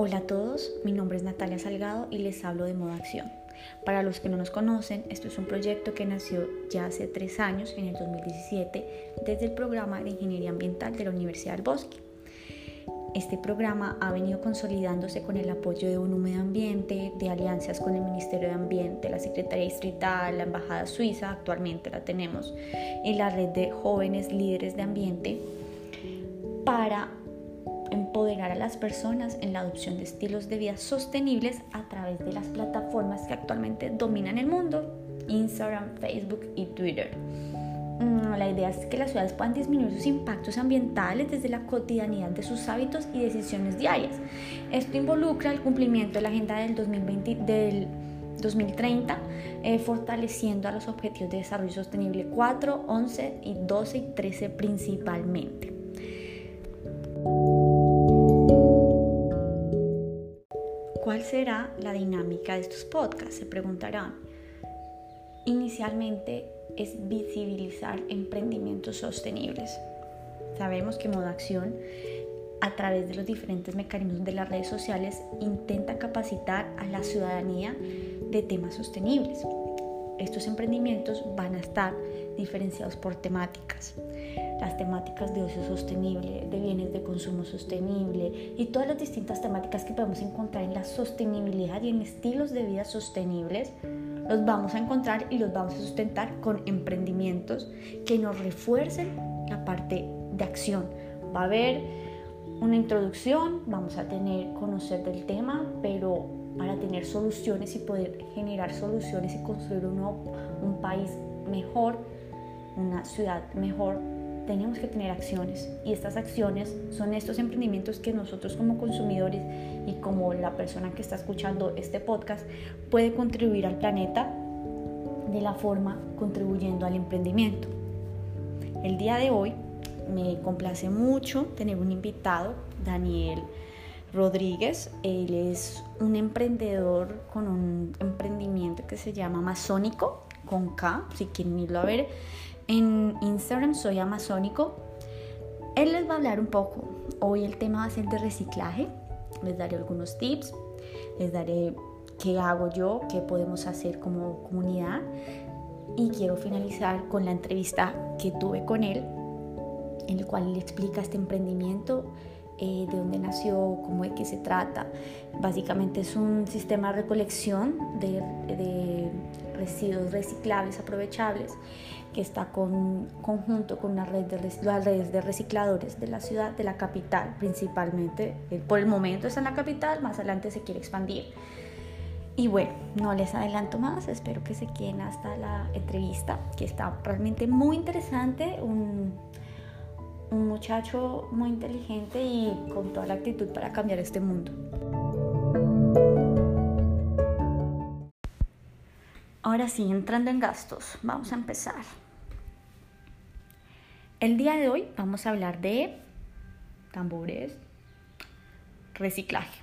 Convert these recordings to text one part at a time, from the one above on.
Hola a todos, mi nombre es Natalia Salgado y les hablo de Moda Acción. Para los que no nos conocen, esto es un proyecto que nació ya hace tres años, en el 2017, desde el programa de Ingeniería Ambiental de la Universidad del Bosque. Este programa ha venido consolidándose con el apoyo de UNU Medio Ambiente, de alianzas con el Ministerio de Ambiente, la Secretaría Distrital, la Embajada Suiza, actualmente la tenemos, y la red de jóvenes líderes de ambiente para empoderar a las personas en la adopción de estilos de vida sostenibles a través de las plataformas que actualmente dominan el mundo, Instagram, Facebook y Twitter. Mm, la idea es que las ciudades puedan disminuir sus impactos ambientales desde la cotidianidad de sus hábitos y decisiones diarias. Esto involucra el cumplimiento de la Agenda del, 2020, del 2030, eh, fortaleciendo a los Objetivos de Desarrollo Sostenible 4, 11 y 12 y 13 principalmente. ¿Cuál será la dinámica de estos podcasts? Se preguntarán. Inicialmente es visibilizar emprendimientos sostenibles. Sabemos que Moda Acción, a través de los diferentes mecanismos de las redes sociales, intenta capacitar a la ciudadanía de temas sostenibles. Estos emprendimientos van a estar diferenciados por temáticas las temáticas de ocio sostenible, de bienes de consumo sostenible y todas las distintas temáticas que podemos encontrar en la sostenibilidad y en estilos de vida sostenibles, los vamos a encontrar y los vamos a sustentar con emprendimientos que nos refuercen la parte de acción. Va a haber una introducción, vamos a tener conocer del tema, pero para tener soluciones y poder generar soluciones y construir un, un país mejor, una ciudad mejor, tenemos que tener acciones y estas acciones son estos emprendimientos que nosotros como consumidores y como la persona que está escuchando este podcast puede contribuir al planeta de la forma contribuyendo al emprendimiento. El día de hoy me complace mucho tener un invitado, Daniel Rodríguez. Él es un emprendedor con un emprendimiento que se llama Amazónico, con K, si quieren irlo a ver en Instagram soy amazónico. Él les va a hablar un poco. Hoy el tema va a ser de reciclaje. Les daré algunos tips. Les daré qué hago yo, qué podemos hacer como comunidad. Y quiero finalizar con la entrevista que tuve con él, en el cual le explica este emprendimiento, eh, de dónde nació, cómo de qué se trata. Básicamente es un sistema de recolección de, de residuos reciclables, aprovechables, está con, conjunto con una red de, las redes de recicladores de la ciudad, de la capital principalmente. Eh, por el momento está en la capital, más adelante se quiere expandir. Y bueno, no les adelanto más, espero que se queden hasta la entrevista, que está realmente muy interesante, un, un muchacho muy inteligente y con toda la actitud para cambiar este mundo. Ahora sí, entrando en gastos, vamos a empezar. El día de hoy vamos a hablar de tambores, reciclaje.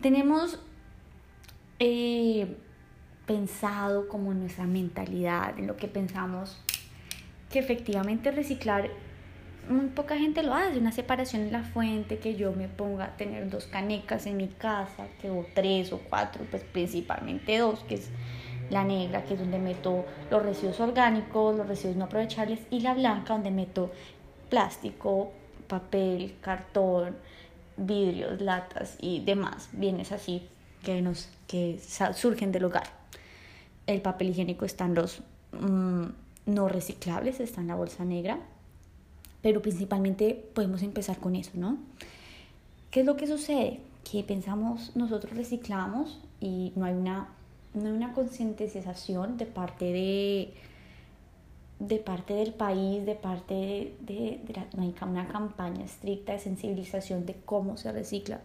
Tenemos eh, pensado como en nuestra mentalidad, en lo que pensamos, que efectivamente reciclar, muy poca gente lo hace, una separación en la fuente, que yo me ponga a tener dos canecas en mi casa, que o tres o cuatro, pues principalmente dos, que es la negra, que es donde meto los residuos orgánicos, los residuos no aprovechables, y la blanca, donde meto plástico, papel, cartón, vidrios, latas y demás bienes así que, nos, que surgen del hogar. El papel higiénico están los mm, no reciclables, está en la bolsa negra, pero principalmente podemos empezar con eso, ¿no? ¿Qué es lo que sucede? Que pensamos, nosotros reciclamos y no hay una no hay una concientización de parte de, de parte del país, de parte de, una campaña estricta de sensibilización de cómo se recicla.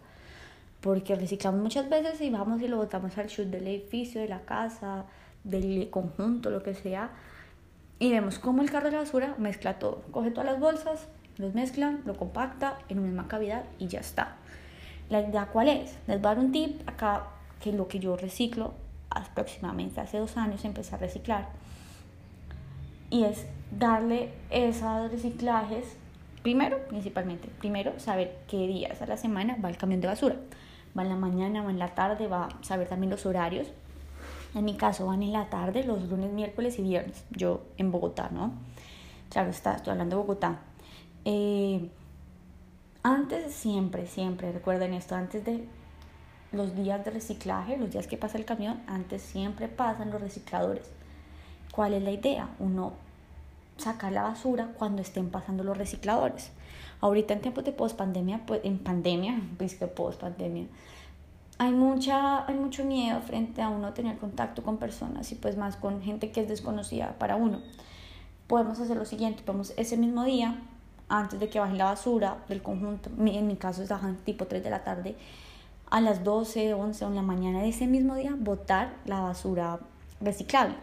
Porque reciclamos muchas veces y vamos y lo botamos al chute del edificio, de la casa, del conjunto, lo que sea. Y vemos cómo el carro de la basura mezcla todo. Coge todas las bolsas, los mezcla, lo compacta en una misma cavidad y ya está. La idea cuál es? Les voy a dar un tip acá que lo que yo reciclo aproximadamente hace dos años empecé a reciclar. Y es darle esos reciclajes Primero, principalmente, primero saber qué días a la semana va el camión de basura. Va en la mañana, va en la tarde, va a saber también los horarios. En mi caso van en la tarde, los lunes, miércoles y viernes. Yo en Bogotá, ¿no? Claro, está, estoy hablando de Bogotá. Eh, antes, siempre, siempre, recuerden esto, antes de los días de reciclaje, los días que pasa el camión, antes siempre pasan los recicladores. ¿Cuál es la idea? Uno sacar la basura cuando estén pasando los recicladores. Ahorita en tiempos de post pandemia, pues en pandemia, pues que post pandemia, hay, hay mucho miedo frente a uno tener contacto con personas y pues más con gente que es desconocida para uno. Podemos hacer lo siguiente, podemos ese mismo día, antes de que baje la basura del conjunto, en mi caso es tipo 3 de la tarde, a las 12, 11 o en la mañana de ese mismo día, botar la basura reciclable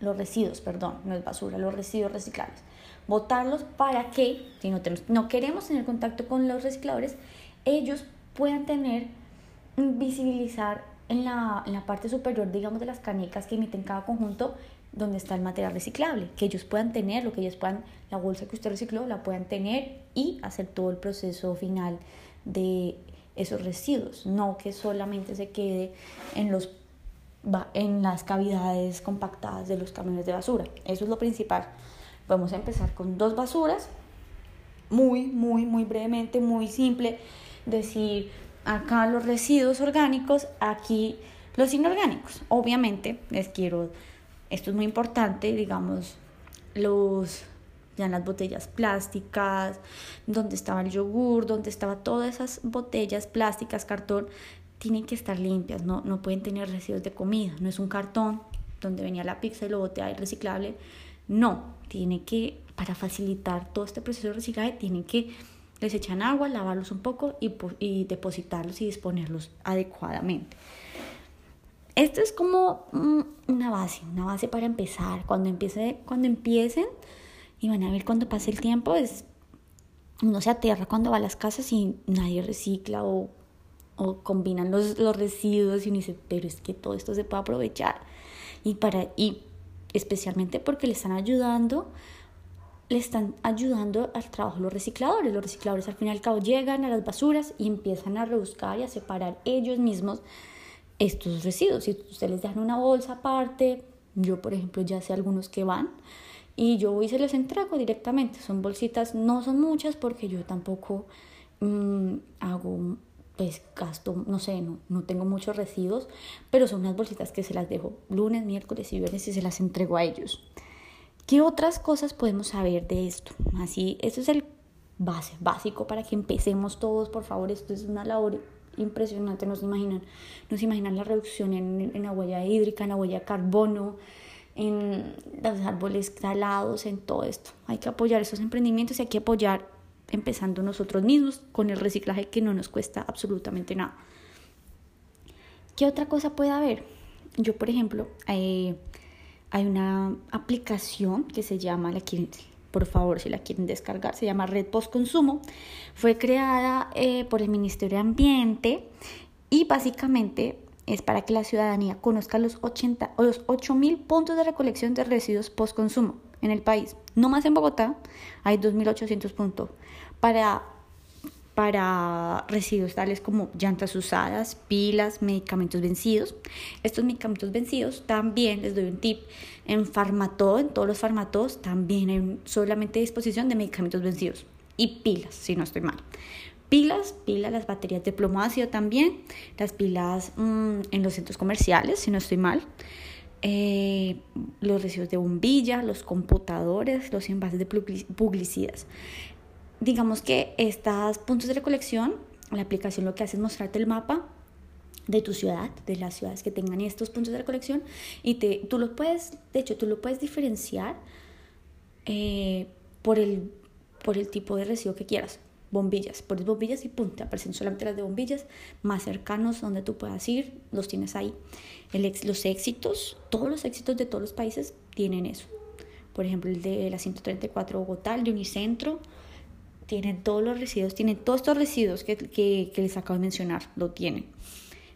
los residuos, perdón, no es basura, los residuos reciclables. Botarlos para que, si no, tenemos, no queremos tener contacto con los recicladores, ellos puedan tener, mm, visibilizar en la, en la parte superior, digamos, de las canicas que emiten cada conjunto, donde está el material reciclable, que ellos puedan tener, lo que ellos puedan, la bolsa que usted recicló, la puedan tener y hacer todo el proceso final de esos residuos, no que solamente se quede en los en las cavidades compactadas de los camiones de basura. Eso es lo principal. Vamos a empezar con dos basuras, muy, muy, muy brevemente, muy simple. Decir, acá los residuos orgánicos, aquí los inorgánicos. Obviamente, les quiero, esto es muy importante, digamos, los en las botellas plásticas, donde estaba el yogur, donde estaba todas esas botellas plásticas, cartón, tienen que estar limpias, no, no pueden tener residuos de comida, no es un cartón donde venía la pizza y lo boté ahí reciclable, no, tiene que, para facilitar todo este proceso de reciclaje, tienen que, les echan agua, lavarlos un poco y, y depositarlos y disponerlos adecuadamente. Esto es como una base, una base para empezar. Cuando, empiece, cuando empiecen y van a ver cuando pase el tiempo, es, uno se aterra cuando va a las casas y nadie recicla o o combinan los, los residuos y uno dice, pero es que todo esto se puede aprovechar. Y, para, y especialmente porque le están ayudando, le están ayudando al trabajo los recicladores. Los recicladores al fin y al cabo llegan a las basuras y empiezan a rebuscar y a separar ellos mismos estos residuos. Si ustedes les dejan una bolsa aparte, yo por ejemplo ya sé algunos que van y yo voy y se les entrego directamente. Son bolsitas, no son muchas porque yo tampoco mmm, hago pues gasto, no sé, no, no tengo muchos residuos, pero son unas bolsitas que se las dejo lunes, miércoles y viernes y se las entrego a ellos. ¿Qué otras cosas podemos saber de esto? Así, esto es el base, básico para que empecemos todos, por favor, esto es una labor impresionante, no se imaginan, no se imaginan la reducción en, en la huella hídrica, en la huella de carbono, en los árboles talados, en todo esto. Hay que apoyar esos emprendimientos y hay que apoyar empezando nosotros mismos con el reciclaje que no nos cuesta absolutamente nada. ¿Qué otra cosa puede haber? Yo, por ejemplo, eh, hay una aplicación que se llama, la por favor, si la quieren descargar, se llama Red Post Consumo. Fue creada eh, por el Ministerio de Ambiente y básicamente es para que la ciudadanía conozca los, 80, o los 8.000 puntos de recolección de residuos post consumo en el país. No más en Bogotá hay 2.800 puntos para, para residuos tales como llantas usadas, pilas, medicamentos vencidos. Estos medicamentos vencidos también les doy un tip. En Farmatodo, en todos los Farmatodos, también hay solamente disposición de medicamentos vencidos y pilas, si no estoy mal. Pilas, pilas, las baterías de plomo ácido también, las pilas mm, en los centros comerciales, si no estoy mal. Eh, los residuos de bombilla, los computadores, los envases de publicidad. Digamos que estos puntos de recolección, la aplicación lo que hace es mostrarte el mapa de tu ciudad, de las ciudades que tengan estos puntos de recolección y te, tú lo puedes, de hecho, tú lo puedes diferenciar eh, por, el, por el tipo de residuo que quieras bombillas, pones bombillas y pum, te aparecen solamente las de bombillas más cercanos donde tú puedas ir, los tienes ahí. El los éxitos, todos los éxitos de todos los países tienen eso. Por ejemplo, el de la 134 Bogotá, el de Unicentro, tienen todos los residuos, tienen todos estos residuos que, que, les acabo de mencionar, lo tienen.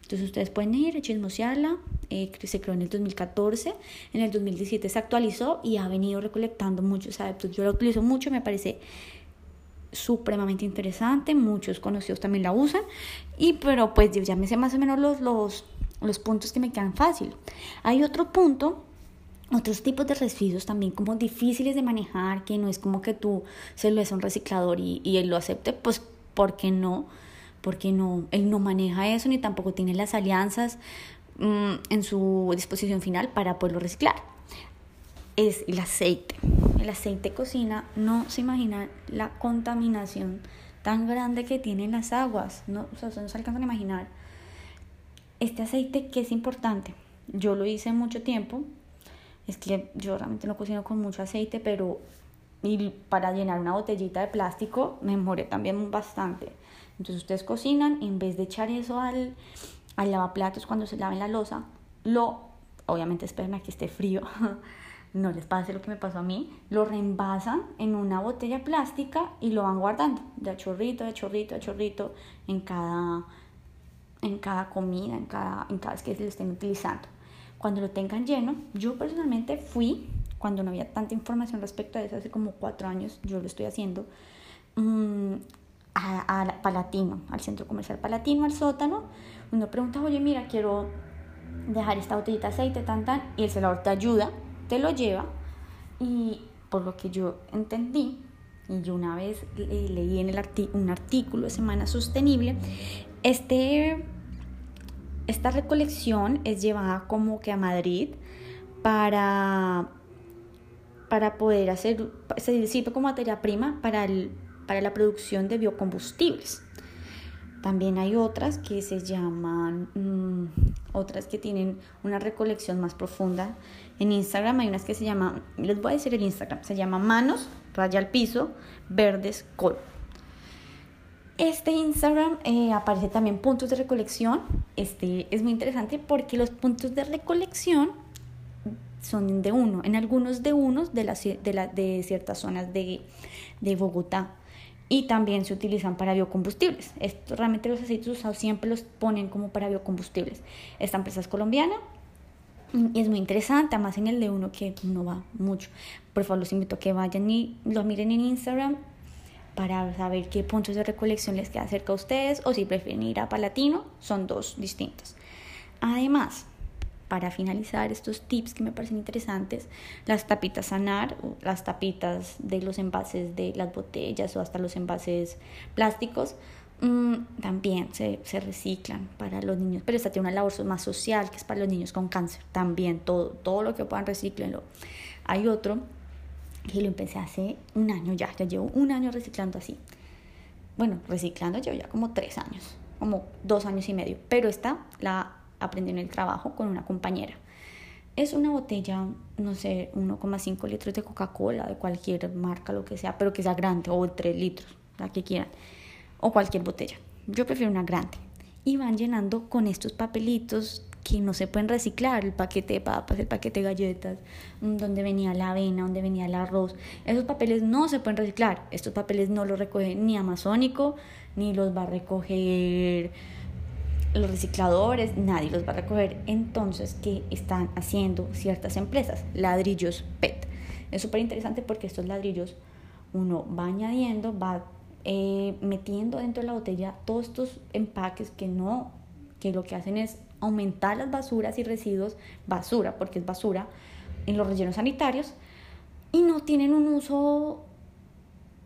Entonces ustedes pueden ir chismosearla, eh, se creó en el 2014, en el 2017 se actualizó y ha venido recolectando muchos adeptos. Yo lo utilizo mucho, me parece supremamente interesante, muchos conocidos también la usan, y pero pues ya me sé más o menos los, los, los puntos que me quedan fácil. Hay otro punto otros tipos de residuos también como difíciles de manejar, que no es como que tú se lo des a un reciclador y, y él lo acepte, pues porque no, porque no, él no maneja eso ni tampoco tiene las alianzas mm, en su disposición final para poderlo reciclar. Es el aceite. El aceite cocina, no se imagina la contaminación tan grande que tienen las aguas, no, o sea, no se alcanzan a imaginar. Este aceite que es importante, yo lo hice mucho tiempo, es que yo realmente no cocino con mucho aceite, pero para llenar una botellita de plástico me demoré también bastante. Entonces ustedes cocinan, en vez de echar eso al, al lavaplatos cuando se laven la losa, lo, obviamente esperen a que esté frío, no les pase lo que me pasó a mí, lo reenvasan en una botella plástica y lo van guardando de chorrito, de chorrito, de chorrito en cada, en cada comida, en cada, en cada vez que se lo estén utilizando cuando lo tengan lleno. Yo personalmente fui, cuando no había tanta información respecto a eso, hace como cuatro años, yo lo estoy haciendo, mm, a, Palatino, al centro comercial Palatino, al sótano. Uno pregunta, oye, mira, quiero dejar esta botellita de aceite, tan, tan, y el celador te ayuda, te lo lleva. Y por lo que yo entendí, y yo una vez leí en el un artículo de Semana Sostenible, este esta recolección es llevada como que a Madrid para, para poder hacer, se sirve como materia prima para, el, para la producción de biocombustibles. También hay otras que se llaman, mm, otras que tienen una recolección más profunda. En Instagram hay unas que se llaman, les voy a decir el Instagram, se llama Manos, Raya al Piso, Verdes, Col. Este Instagram eh, aparece también puntos de recolección. Este es muy interesante porque los puntos de recolección son de uno, en algunos de unos de, de, de ciertas zonas de, de, Bogotá. Y también se utilizan para biocombustibles. Esto, realmente los aceites usados siempre los ponen como para biocombustibles. Esta empresa es colombiana es muy interesante, además en el de uno que no va mucho. Por favor, los invito a que vayan y lo miren en Instagram para saber qué puntos de recolección les queda cerca a ustedes o si prefieren ir a Palatino, son dos distintos. Además, para finalizar estos tips que me parecen interesantes, las tapitas sanar, las tapitas de los envases de las botellas o hasta los envases plásticos, mm, también se, se, reciclan para los niños, pero esta tiene una labor más social que es para los niños con cáncer, también todo, todo lo que puedan reciclenlo. Hay otro y lo empecé hace un año ya, ya llevo un año reciclando así. Bueno, reciclando llevo ya como tres años, como dos años y medio, pero esta la aprendí en el trabajo con una compañera. Es una botella, no sé, 1,5 litros de Coca-Cola, de cualquier marca, lo que sea, pero que sea grande, o 3 litros, la que quieran, o cualquier botella. Yo prefiero una grande. Y van llenando con estos papelitos que no se pueden reciclar, el paquete de papas, el paquete de galletas, mm, donde venía la avena, donde venía el arroz. Esos papeles no se pueden reciclar. Estos papeles no los recoge ni Amazónico, ni los va a recoger los recicladores, nadie los va a recoger. Entonces, ¿qué están haciendo ciertas empresas? Ladrillos PET. Es súper interesante porque estos ladrillos uno va añadiendo, va eh, metiendo dentro de la botella todos estos empaques que no, que lo que hacen es aumentar las basuras y residuos, basura, porque es basura, en los rellenos sanitarios y no tienen un uso,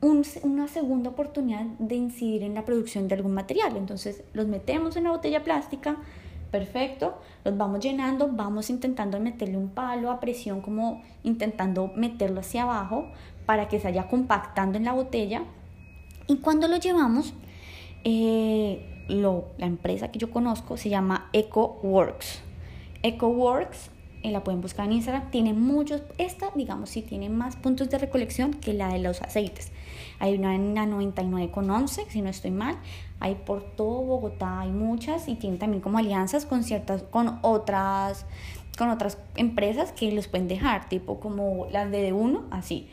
una segunda oportunidad de incidir en la producción de algún material. Entonces los metemos en la botella plástica, perfecto, los vamos llenando, vamos intentando meterle un palo a presión, como intentando meterlo hacia abajo para que se vaya compactando en la botella. Y cuando lo llevamos, eh, la empresa que yo conozco se llama EcoWorks. EcoWorks, eh, la pueden buscar en Instagram, tiene muchos, esta digamos sí tiene más puntos de recolección que la de los aceites. Hay una en la 99,11, si no estoy mal, hay por todo Bogotá, hay muchas y tienen también como alianzas con ciertas, con otras, con otras empresas que los pueden dejar, tipo como las de uno, así.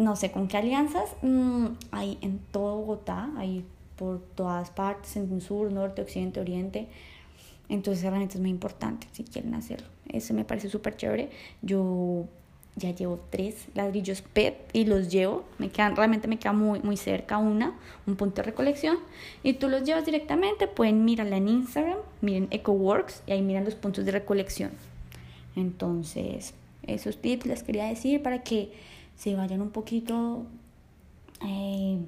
No sé con qué alianzas, mm, hay en todo Bogotá, hay por todas partes, en sur, norte, occidente, oriente. Entonces realmente es muy importante si quieren hacerlo. Eso me parece súper chévere. Yo ya llevo tres ladrillos PET y los llevo, me quedan, realmente me queda muy, muy cerca una, un punto de recolección, y tú los llevas directamente, pueden mirarla en Instagram, miren EcoWorks, y ahí miran los puntos de recolección. Entonces, esos tips les quería decir para que se vayan un poquito eh,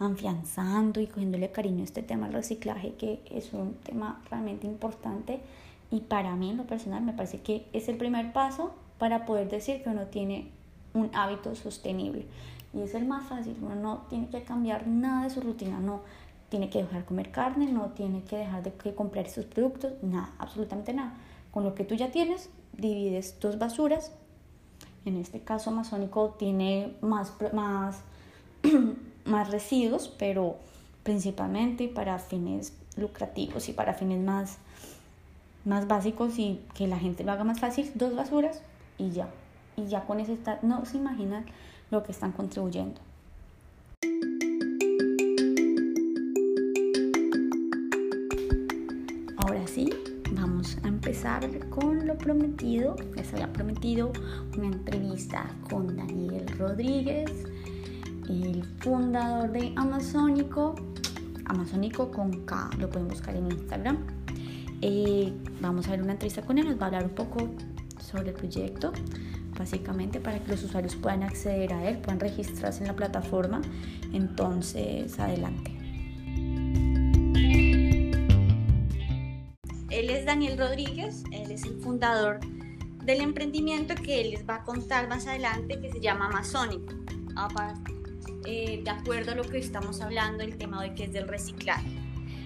afianzando y cogiéndole cariño a este tema del reciclaje, que es un tema realmente importante y para mí en lo personal me parece que es el primer paso para poder decir que uno tiene un hábito sostenible. Y es el más fácil, uno no tiene que cambiar nada de su rutina, no tiene que dejar de comer carne, no tiene que dejar de comprar esos productos, nada, absolutamente nada. Con lo que tú ya tienes, divides dos basuras. En este caso amazónico tiene más, más, más residuos, pero principalmente para fines lucrativos y para fines más, más básicos y que la gente lo haga más fácil, dos basuras y ya. Y ya con eso está, no se imaginan lo que están contribuyendo. Empezar con lo prometido. Les había prometido una entrevista con Daniel Rodríguez, el fundador de Amazónico. Amazónico con K, lo pueden buscar en Instagram. Eh, vamos a ver una entrevista con él, nos va a hablar un poco sobre el proyecto, básicamente para que los usuarios puedan acceder a él, puedan registrarse en la plataforma. Entonces, adelante. Rodríguez, él es el fundador del emprendimiento que él les va a contar más adelante que se llama Amazónico. Ah, eh, de acuerdo a lo que estamos hablando, el tema de que es del reciclaje.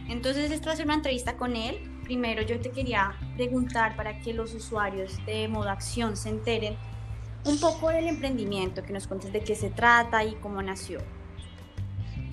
Entonces, esto va a ser una entrevista con él. Primero, yo te quería preguntar para que los usuarios de Modo Acción se enteren un poco del emprendimiento, que nos cuentes de qué se trata y cómo nació.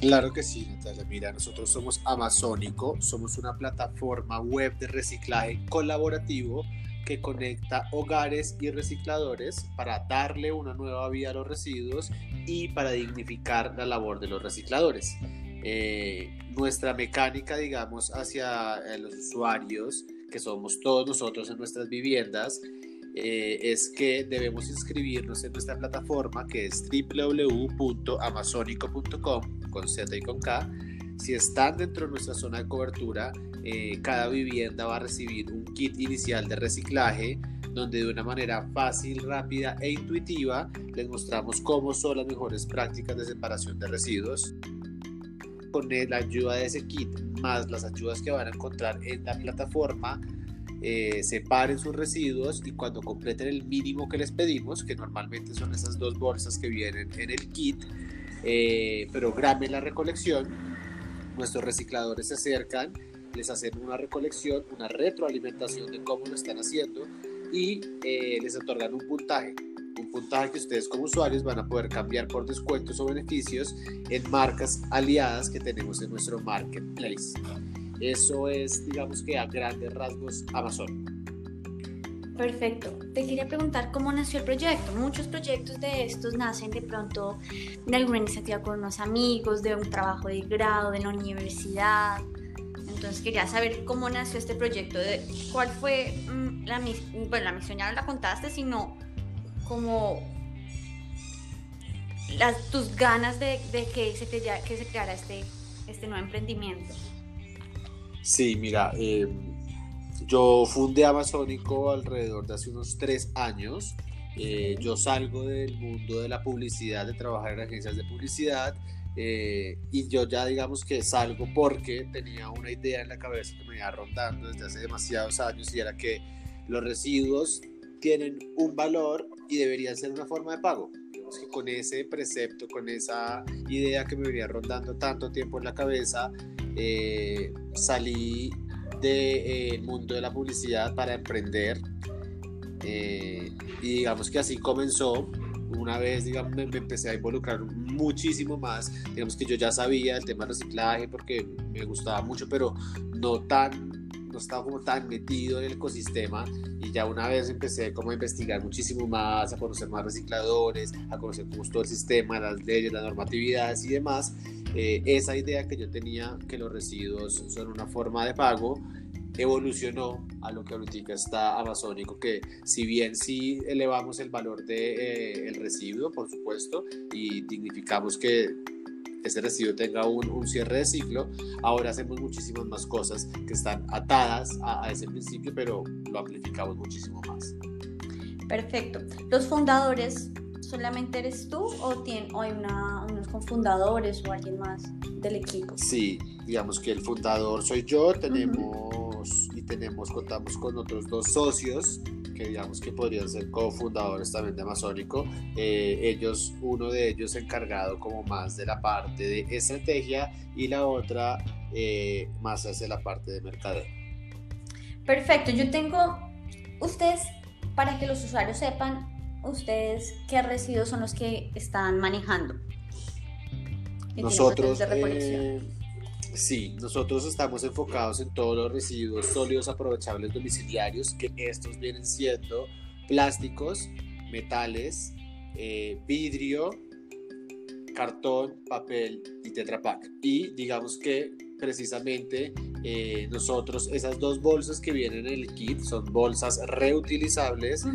Claro que sí, Natalia. Mira, nosotros somos Amazónico, somos una plataforma web de reciclaje colaborativo que conecta hogares y recicladores para darle una nueva vida a los residuos y para dignificar la labor de los recicladores. Eh, nuestra mecánica, digamos, hacia eh, los usuarios, que somos todos nosotros en nuestras viviendas, eh, es que debemos inscribirnos en nuestra plataforma que es www.amazonico.com con Z y con K. Si están dentro de nuestra zona de cobertura, eh, cada vivienda va a recibir un kit inicial de reciclaje donde de una manera fácil, rápida e intuitiva les mostramos cómo son las mejores prácticas de separación de residuos. Con la ayuda de ese kit más las ayudas que van a encontrar en la plataforma, eh, separen sus residuos y cuando completen el mínimo que les pedimos, que normalmente son esas dos bolsas que vienen en el kit, eh, programen la recolección. Nuestros recicladores se acercan, les hacen una recolección, una retroalimentación de cómo lo están haciendo y eh, les otorgan un puntaje. Un puntaje que ustedes como usuarios van a poder cambiar por descuentos o beneficios en marcas aliadas que tenemos en nuestro marketplace. Eso es, digamos que a grandes rasgos, Amazon. Perfecto. Te quería preguntar cómo nació el proyecto. Muchos proyectos de estos nacen de pronto de alguna iniciativa con unos amigos, de un trabajo de grado, de la universidad. Entonces quería saber cómo nació este proyecto, de cuál fue mm, la, bueno, la misión, ya la contaste, sino como tus ganas de, que, se que se creara este, este nuevo emprendimiento. Sí, mira, eh, yo fundé Amazónico alrededor de hace unos tres años. Eh, yo salgo del mundo de la publicidad, de trabajar en agencias de publicidad. Eh, y yo ya digamos que salgo porque tenía una idea en la cabeza que me iba rondando desde hace demasiados años y era que los residuos tienen un valor y deberían ser una forma de pago. Digamos que con ese precepto, con esa idea que me venía rondando tanto tiempo en la cabeza, eh, salí del eh, mundo de la publicidad para emprender. Eh, y digamos que así comenzó. Una vez, digamos, me, empecé a involucrar muchísimo más. Digamos que yo ya sabía el tema del reciclaje porque me gustaba mucho, pero no tan, no estaba como tan metido en el ecosistema. Y ya una vez empecé como a investigar muchísimo más, a conocer más recicladores, a conocer todo el sistema, las leyes, las normatividades y demás. Eh, esa idea que yo tenía que los residuos son una forma de pago evolucionó a lo que ahorita está amazónico, que si bien sí elevamos el valor del de, eh, residuo, por supuesto, y dignificamos que ese residuo tenga un, cierre de ciclo, ahora hacemos muchísimas más cosas que están atadas a, ese principio, pero lo amplificamos muchísimo más. Perfecto. Los fundadores, ¿solamente eres tú o, tiene, hay una, unos cofundadores o alguien más del equipo? Sí, digamos que el fundador soy yo, tenemos y tenemos, contamos con otros dos socios que digamos que podrían ser cofundadores también de Amazónico. Eh, ellos, uno de ellos encargado como más de la parte de estrategia y la otra eh, más hacia la parte de mercadeo. Perfecto, yo tengo, ustedes, para que los usuarios sepan, ustedes qué residuos son los que están manejando. Nosotros, eh, Sí, nosotros estamos enfocados en todos los residuos sólidos aprovechables domiciliarios, que estos vienen siendo plásticos, metales, eh, vidrio, cartón, papel y tetrapack. Y digamos que precisamente eh, nosotros esas dos bolsas que vienen en el kit son bolsas reutilizables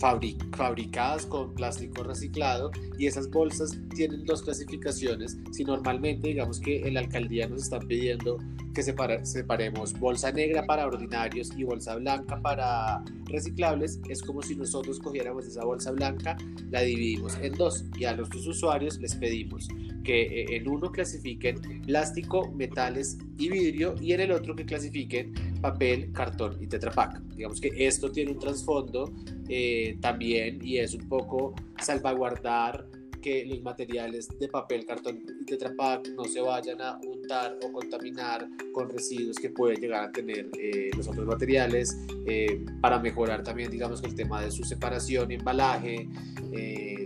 fabricadas con plástico reciclado y esas bolsas tienen dos clasificaciones. Si normalmente digamos que en la alcaldía nos están pidiendo que separemos bolsa negra para ordinarios y bolsa blanca para reciclables es como si nosotros cogiéramos esa bolsa blanca la dividimos en dos y a nuestros usuarios les pedimos que eh, en uno clasifiquen plástico, metales y vidrio y en el otro que clasifiquen papel, cartón y tetrapack. Digamos que esto tiene un trasfondo eh, también y es un poco salvaguardar que los materiales de papel, cartón y Tetra no se vayan a untar o contaminar con residuos que pueden llegar a tener eh, los otros materiales eh, para mejorar también, digamos, el tema de su separación embalaje.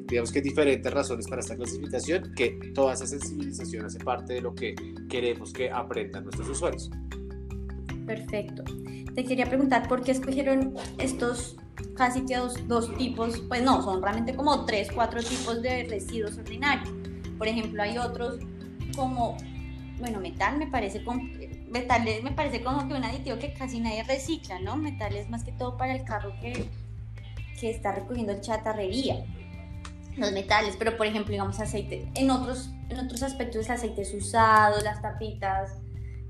Digamos que diferentes razones para esta clasificación, que toda esa sensibilización hace parte de lo que queremos que aprendan nuestros usuarios. Perfecto. Te quería preguntar por qué escogieron estos casi que dos, tipos, pues no, son realmente como tres, cuatro tipos de residuos ordinarios. Por ejemplo, hay otros como, bueno, metal me parece como, metal me parece como que un aditivo que casi nadie recicla, ¿no? Metal es más que todo para el carro que, que está recogiendo chatarrería. Los metales, pero por ejemplo, digamos aceite. En otros, en otros aspectos, aceites usados, las tapitas,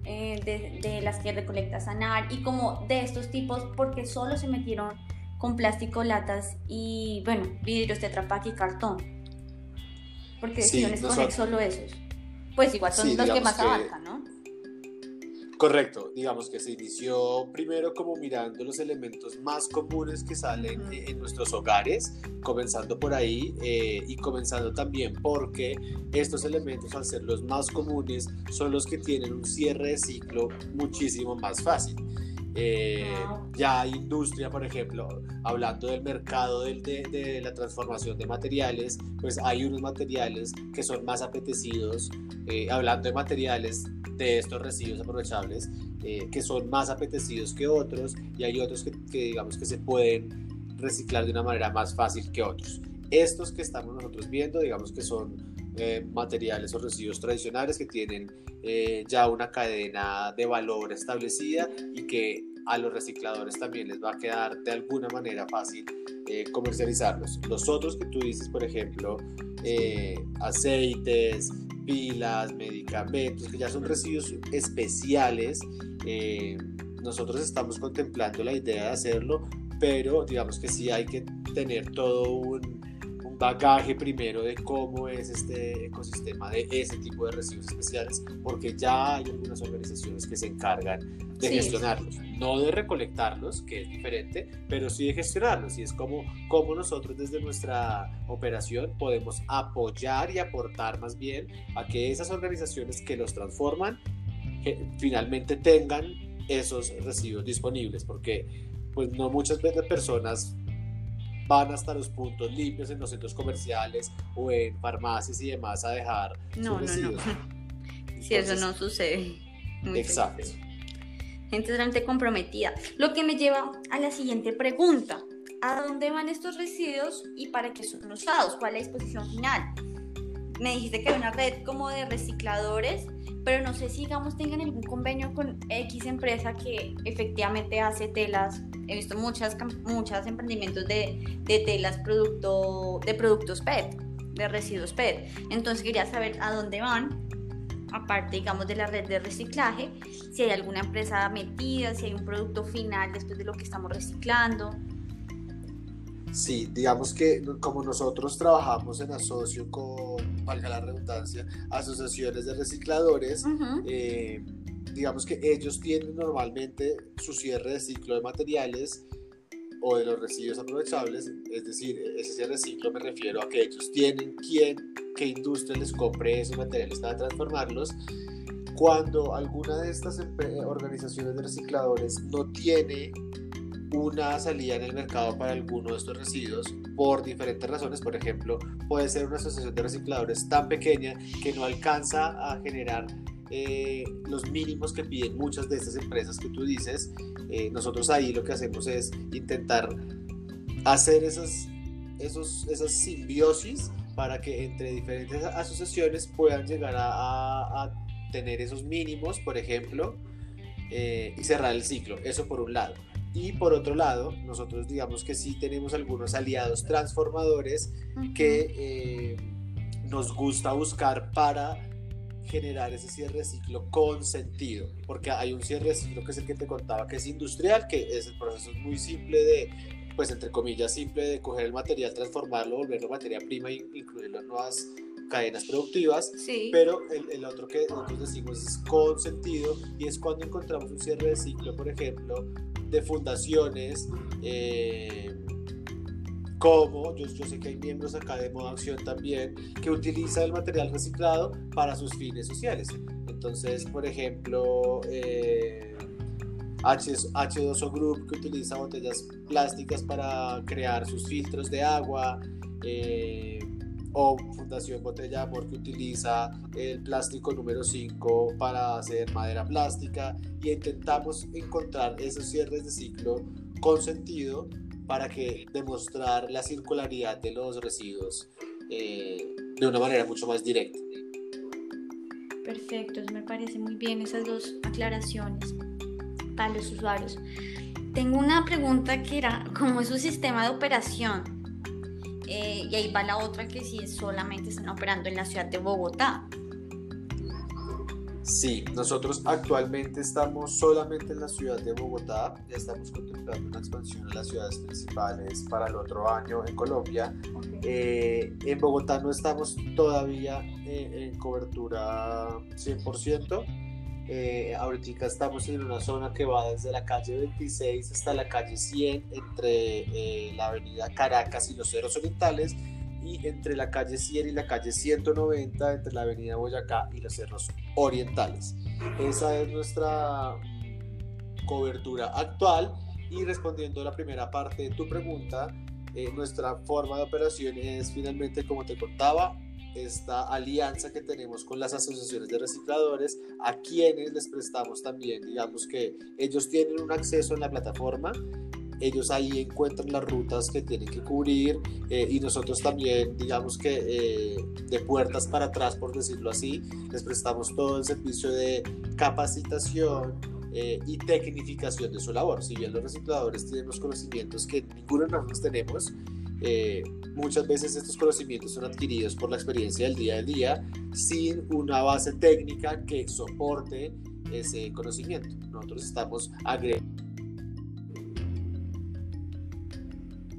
eh, de, de, las que recolecta Sanar y como de estos tipos porque solo se metieron con plástico, latas y, bueno, vidrios, tetrapack y cartón. Porque sí, decidieron escoger solo esos. Pues igual son los que más abarcan, ¿no? Correcto, digamos que se inició primero como mirando los elementos más comunes que salen en nuestros hogares, comenzando por ahí eh, y comenzando también porque estos elementos al ser los más comunes son los que tienen un cierre de ciclo muchísimo más fácil. Eh, ya hay industria, por ejemplo, hablando del mercado de, de, la transformación de materiales, pues hay unos materiales que son más apetecidos, eh, hablando de materiales de estos residuos aprovechables, eh, que son más apetecidos que otros y hay otros que, que, digamos que se pueden reciclar de una manera más fácil que otros. Estos que estamos nosotros viendo, digamos que son materiales o residuos tradicionales que tienen ya una cadena de valor establecida y que a los recicladores también les va a quedar de alguna manera fácil eh, comercializarlos. Los otros que tú dices, por ejemplo, eh, aceites, pilas, medicamentos, que ya son residuos especiales, eh, nosotros estamos contemplando la idea de hacerlo, pero digamos que sí hay que tener todo un bagaje primero de cómo es este ecosistema de ese tipo de residuos especiales, porque ya hay algunas organizaciones que se encargan de gestionarlos, no de recolectarlos, que es diferente, pero sí de gestionarlos. Y es como, como nosotros desde nuestra operación podemos apoyar y aportar más bien a que esas organizaciones que los transforman finalmente tengan esos residuos disponibles, porque pues no muchas veces personas van hasta los puntos limpios en los centros comerciales o en farmacias y demás a dejar no, sus residuos. No, no. si eso no sucede. exacto. Gente realmente comprometida. Lo que me lleva a la siguiente pregunta. ¿A dónde van estos residuos y para qué son usados? ¿Cuál es la disposición final? me dijiste que hay una red como de recicladores, pero no sé si, digamos, tengan algún convenio con X empresa que efectivamente hace telas. He visto muchas, muchos emprendimientos de, de telas producto, de productos PET, de residuos PET. Entonces quería saber a dónde van, aparte, digamos, de la red de reciclaje, si hay alguna empresa metida, si hay un producto final después de lo que estamos reciclando. Sí, digamos que como nosotros trabajamos en asocio con, valga la redundancia, asociaciones de recicladores, eh, digamos que ellos tienen normalmente su cierre de ciclo de materiales o de los residuos aprovechables, es decir, ese cierre de ciclo me refiero a que ellos tienen quién, qué industria les compre esos materiales para transformarlos. Cuando alguna de estas organizaciones de recicladores no tiene una salida en el mercado para alguno de estos residuos por diferentes razones. Por ejemplo, puede ser una asociación de recicladores tan pequeña que no alcanza a generar eh, los mínimos que piden muchas de estas empresas que tú dices. Eh, nosotros ahí lo que hacemos es intentar hacer esas, esos, esas simbiosis para que entre diferentes asociaciones puedan llegar a, tener esos mínimos, por ejemplo, eh, y cerrar el ciclo. Eso por un lado. Y por otro lado, nosotros digamos que sí tenemos algunos aliados transformadores que eh, nos gusta buscar para generar ese cierre de ciclo con sentido, porque hay un cierre de ciclo que es el que te contaba, que es industrial, que es el proceso muy simple de, pues entre comillas, simple de coger el material, transformarlo, volverlo materia prima e incluirlo en nuevas cadenas productivas, pero el, el, otro que nosotros decimos es con sentido y es cuando encontramos un cierre de ciclo, por ejemplo, de fundaciones, eh, como yo, yo, sé que hay miembros acá de Moda Acción también que utilizan el material reciclado para sus fines sociales. Entonces, por ejemplo, eh, H, H2O Group que utiliza botellas plásticas para crear sus filtros de agua. Eh, o Fundación Botella Amor que utiliza el plástico número 5 para hacer madera plástica y intentamos encontrar esos cierres de ciclo con sentido para que demostrar la circularidad de los residuos eh, de una manera mucho más directa. Perfecto, me parece muy bien esas dos aclaraciones para los usuarios. Tengo una pregunta que era, ¿cómo es su sistema de operación? Eh, y ahí va la otra que sí solamente están operando en la ciudad de Bogotá. Sí, nosotros actualmente estamos solamente en la ciudad de Bogotá, ya estamos contemplando una expansión a las ciudades principales para el otro año en Colombia. Eh, en Bogotá no estamos todavía eh, en cobertura 100%, eh, ahorita estamos en una zona que va desde la calle 26 hasta la calle 100, entre eh, la avenida Caracas y los Cerros Orientales, y entre la calle 100 y la calle 190, entre la avenida Boyacá y los Cerros Orientales. Esa es nuestra cobertura actual. Y respondiendo a la primera parte de tu pregunta, eh, nuestra forma de operación es finalmente, como te contaba, esta alianza que tenemos con las asociaciones de recicladores, a quienes les prestamos también, digamos que ellos tienen un acceso en la plataforma, ellos ahí encuentran las rutas que tienen que cubrir eh, y nosotros también, digamos que eh, de puertas para atrás, por decirlo así, les prestamos todo el servicio de capacitación, eh, y tecnificación de su labor. Si bien los recicladores tienen los conocimientos que ninguno de nosotros tenemos, eh, muchas veces estos conocimientos son adquiridos por la experiencia del día a día sin una base técnica que soporte ese conocimiento. Nosotros estamos agregando.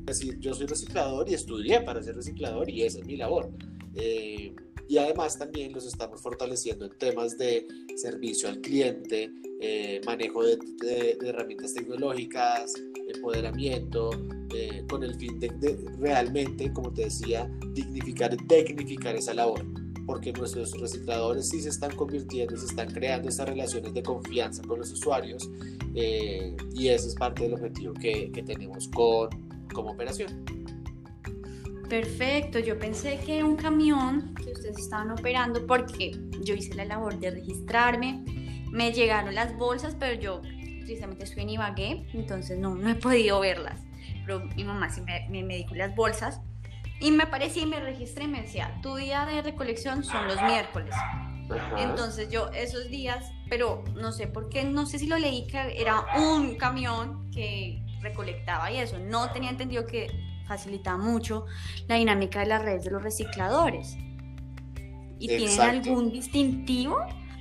Decir, yo soy reciclador y estudié para ser reciclador y esa es mi labor. Eh, y además también los estamos fortaleciendo en temas de servicio al cliente, eh, manejo de, herramientas tecnológicas, empoderamiento, eh, con el fin de, realmente, como te decía, dignificar tecnificar esa labor, porque nuestros recicladores sí se están convirtiendo, se están creando esas relaciones de confianza con los usuarios eh, y ese es parte del objetivo que, que tenemos con, como operación. Perfecto, yo pensé que un camión que ustedes estaban operando porque yo hice la labor de registrarme, me llegaron las bolsas, pero yo precisamente estoy en Ibagué, entonces no, no he podido verlas. Pero mi mamá sí me, me, dijo las bolsas. Y me parecía y me registré y me decía, tu día de recolección son los miércoles. Entonces yo esos días, pero no sé por qué, no sé si lo leí que era un camión que recolectaba y eso. No tenía entendido que facilitaba mucho la dinámica de las redes de los recicladores. ¿Y tienen algún distintivo?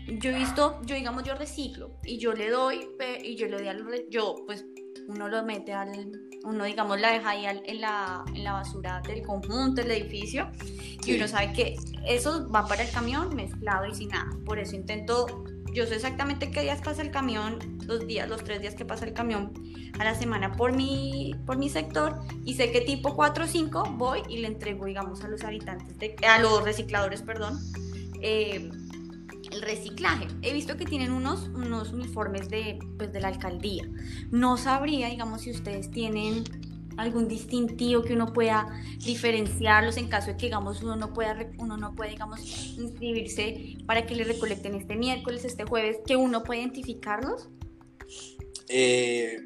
Yo he visto, yo digamos, yo reciclo y yo le doy, y yo le doy al, yo pues uno lo mete al, uno digamos la deja ahí en, la, en la basura del conjunto, del edificio, y uno sabe que eso va para el camión mezclado y sin nada. Por eso intento, yo sé exactamente qué días pasa el camión, los días, los tres días que pasa el camión a la semana por mi, por mi sector, y sé que tipo 4 o 5 voy y le entrego, digamos, a los habitantes, de, a los recicladores, perdón. Eh, el reciclaje. He visto que tienen unos, unos uniformes de, pues, de la alcaldía. No sabría, digamos, si ustedes tienen algún distintivo que uno pueda diferenciarlos en caso de que digamos uno no pueda uno no puede digamos inscribirse para que le recolecten este miércoles este jueves que uno puede identificarlos eh,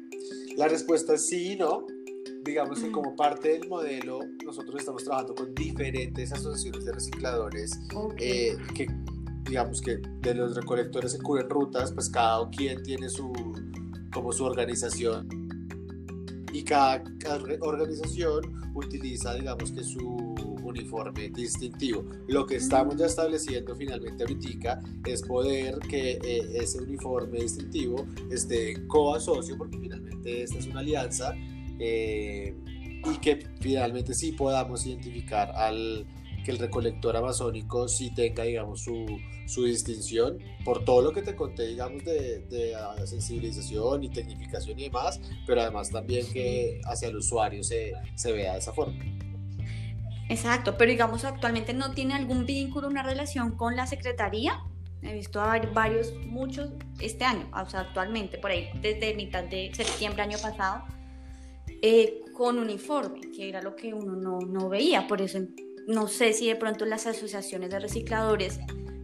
la respuesta es sí y no. Digamos que como parte del modelo nosotros estamos trabajando con diferentes asociaciones de recicladores eh, que digamos que de los recolectores que cubren rutas, pues cada quien tiene su, como su organización y cada, organización utiliza, digamos que su uniforme distintivo. Lo que estamos ya estableciendo finalmente ahorita es poder que eh, ese uniforme distintivo esté coasocio, porque finalmente esta es una alianza, eh, y que finalmente sí podamos identificar al que el recolector amazónico sí tenga, digamos, su, su distinción por todo lo que te conté, digamos, de, de, sensibilización y tecnificación y demás, pero además también que hacia el usuario se, se vea de esa forma. Exacto, pero digamos actualmente no tiene algún vínculo, una relación con la Secretaría. He visto a varios, muchos este año, o sea, actualmente, por ahí, desde mitad de septiembre año pasado, eh, con uniforme, que era lo que uno no, no veía. Por eso no sé si de pronto las asociaciones de recicladores,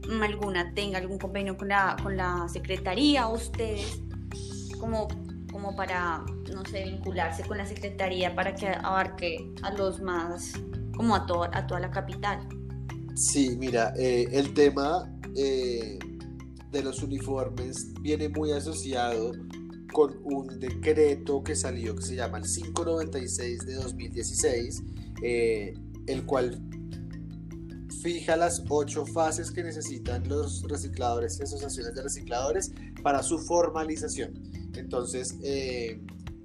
mm, alguna tenga algún convenio con la, con la secretaría, ustedes, como, como para, no sé, vincularse con la secretaría para que abarque a los más, como a, a toda la capital. Sí, mira, eh, el tema eh, de los uniformes viene muy asociado con un decreto que salió que se llama el 596 de 2016, eh, el cual fija las ocho fases que necesitan los recicladores y asociaciones de recicladores para su formalización. Entonces, eh,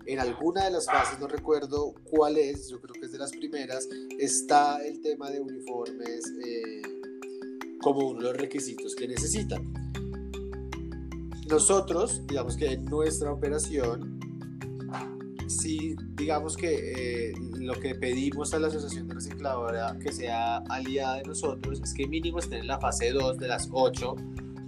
en alguna de las fases, no recuerdo cuál es, yo creo que es de las primeras, está el tema de uniformes eh, como uno de los requisitos que necesitan. Nosotros, digamos que en nuestra operación, sí, digamos que eh, lo que pedimos a la Asociación de Recicladora que sea aliada de nosotros es que mínimo estén en la fase 2 de las 8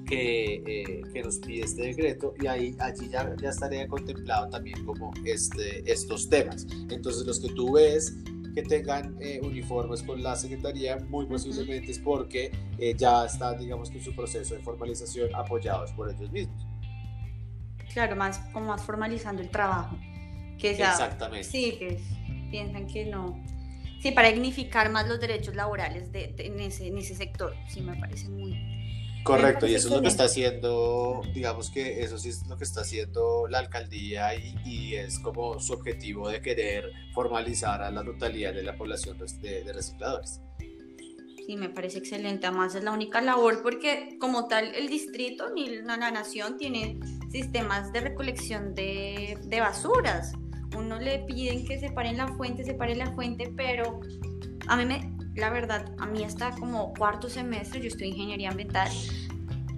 que, eh, que, nos pide este decreto y ahí allí ya, ya estaría contemplado también como este, estos temas. Entonces los que tú ves que tengan eh, uniformes con la Secretaría muy posiblemente es porque ya están digamos que en su proceso de formalización apoyados por ellos mismos. Claro, más como más formalizando el trabajo. Que Exactamente. Sí, que piensan que no. Sí, para dignificar más los derechos laborales de, en, ese, en ese sector, sí me parece muy... Correcto, y eso es lo que está haciendo, digamos que eso sí es lo que está haciendo la alcaldía y, y es como su objetivo de querer formalizar a la totalidad de la población de, de recicladores. Sí, me parece excelente. Además, es la única labor porque, como tal, el distrito ni la, nación tiene sistemas de recolección de, de basuras uno le piden que separen la fuente, separen la fuente, pero a mí me, la verdad, a mí hasta como cuarto semestre, yo estoy en ingeniería ambiental,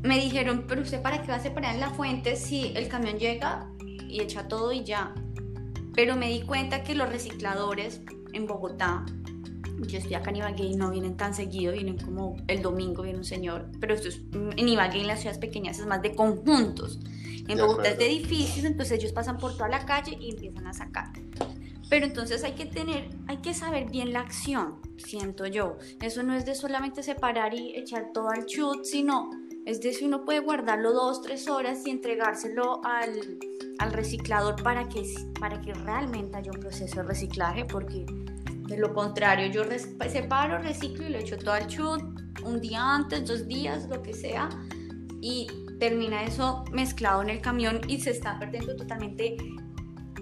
me dijeron, pero usted para qué va a separar la fuente si el camión llega y echa todo y ya. Pero me di cuenta que los recicladores en Bogotá, yo estoy acá en Ibagué no vienen tan seguido, vienen como el domingo viene un señor, pero esto es en Ibagué, en las ciudades pequeñas, es más de conjuntos. En Bogotá es de edificios, entonces ellos pasan por toda la calle y empiezan a sacar. Pero entonces hay que tener, hay que saber bien la acción, siento yo. Eso no es de solamente separar y echar todo al chut, sino es de si uno puede guardarlo dos, tres horas y entregárselo al, al reciclador para que, para que realmente haya un proceso de reciclaje, porque De lo contrario, yo separo, reciclo y lo echo todo al chut un día antes, dos días, lo que sea, y termina eso mezclado en el camión y se está perdiendo totalmente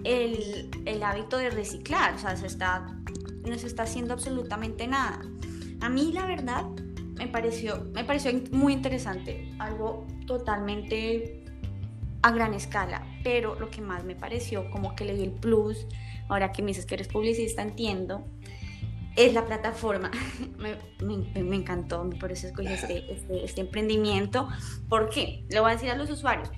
el, el hábito de reciclar, o sea, se está, no se está haciendo absolutamente nada. A mí la verdad me pareció, me pareció muy interesante, algo totalmente a gran escala, pero lo que más me pareció como que le dio el plus, ahora que me dices que eres publicista, entiendo, es la plataforma. me, me, me, encantó, por eso escogí este, este, este, emprendimiento. ¿Por qué? Le voy a decir a los usuarios.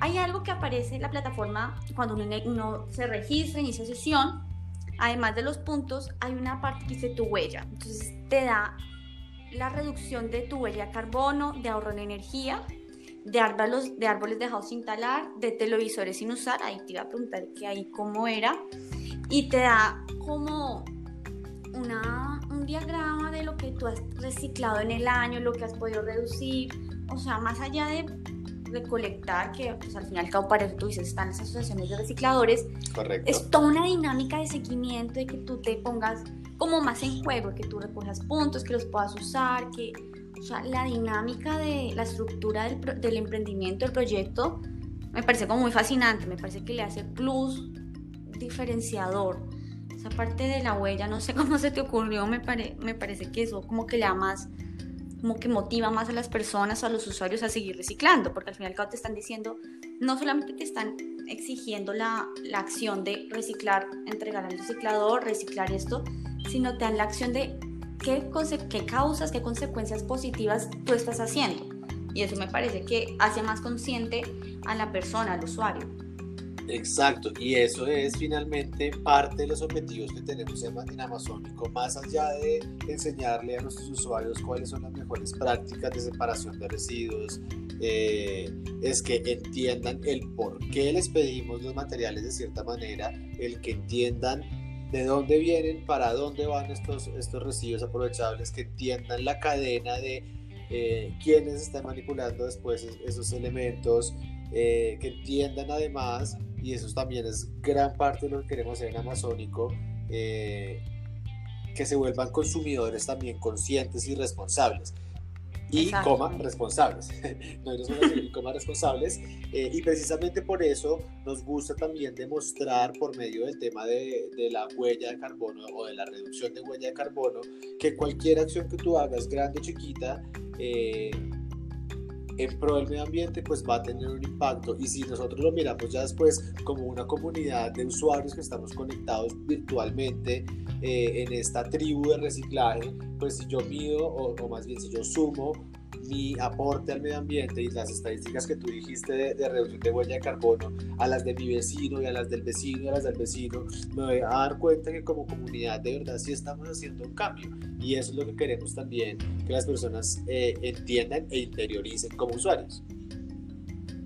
Hay algo que aparece en la plataforma cuando uno, uno se registra, inicia sesión. Además de los puntos, hay una parte que dice tu huella. Entonces te da la reducción de tu huella de carbono, de ahorro en energía, de árboles, de árboles dejados sin talar, de televisores sin usar. Ahí te iba a preguntar que ahí cómo era. Y te da como una, un diagrama de lo que tú has reciclado en el año, lo que has podido reducir. O sea, más allá de recolectar, que pues, al final, cabo, para eso tú dices, están las asociaciones de recicladores. Correcto. Es toda una dinámica de seguimiento, de que tú te pongas como más en juego, que tú recojas puntos, que los puedas usar, que, o sea, la dinámica de la estructura del, del emprendimiento, del proyecto, me parece como muy fascinante, me parece que le hace plus diferenciador. Esa parte de la huella, no sé cómo se te ocurrió, me, parece que eso como que le da más, como que motiva más a las personas, a los usuarios a seguir reciclando, porque al final te están diciendo, no solamente te están exigiendo la, acción de reciclar, entregar al reciclador, reciclar esto, sino te dan la acción de qué causas, qué consecuencias positivas tú estás haciendo. Y eso me parece que hace más consciente a la persona, al usuario. Exacto, y eso es finalmente parte de los objetivos que tenemos en, Amazónico, más allá de enseñarle a nuestros usuarios cuáles son las mejores prácticas de separación de residuos, eh, es que entiendan el por qué les pedimos los materiales de cierta manera, el que entiendan de dónde vienen, para dónde van estos, estos residuos aprovechables, que entiendan la cadena de eh, quiénes están manipulando después esos elementos, eh, que entiendan además, y eso también es gran parte de lo que queremos hacer en Amazónico, eh, que se vuelvan consumidores también conscientes y responsables y coma responsables. no y coma responsables. Eh, y precisamente por eso nos gusta también demostrar por medio del tema de, de, la huella de carbono o de la reducción de huella de carbono que cualquier acción que tú hagas, grande o chiquita, eh, en pro del medio ambiente, pues va a tener un impacto. Y si nosotros lo miramos ya después como una comunidad de usuarios que estamos conectados virtualmente eh, en esta tribu de reciclaje, pues si yo mido, o, o más bien si yo sumo mi aporte al medio ambiente y las estadísticas que tú dijiste de, reducción de huella de carbono a las de mi vecino y a las del vecino y a las del vecino, me voy a dar cuenta que como comunidad de verdad sí estamos haciendo un cambio y eso es lo que queremos también que las personas eh, entiendan e interioricen como usuarios.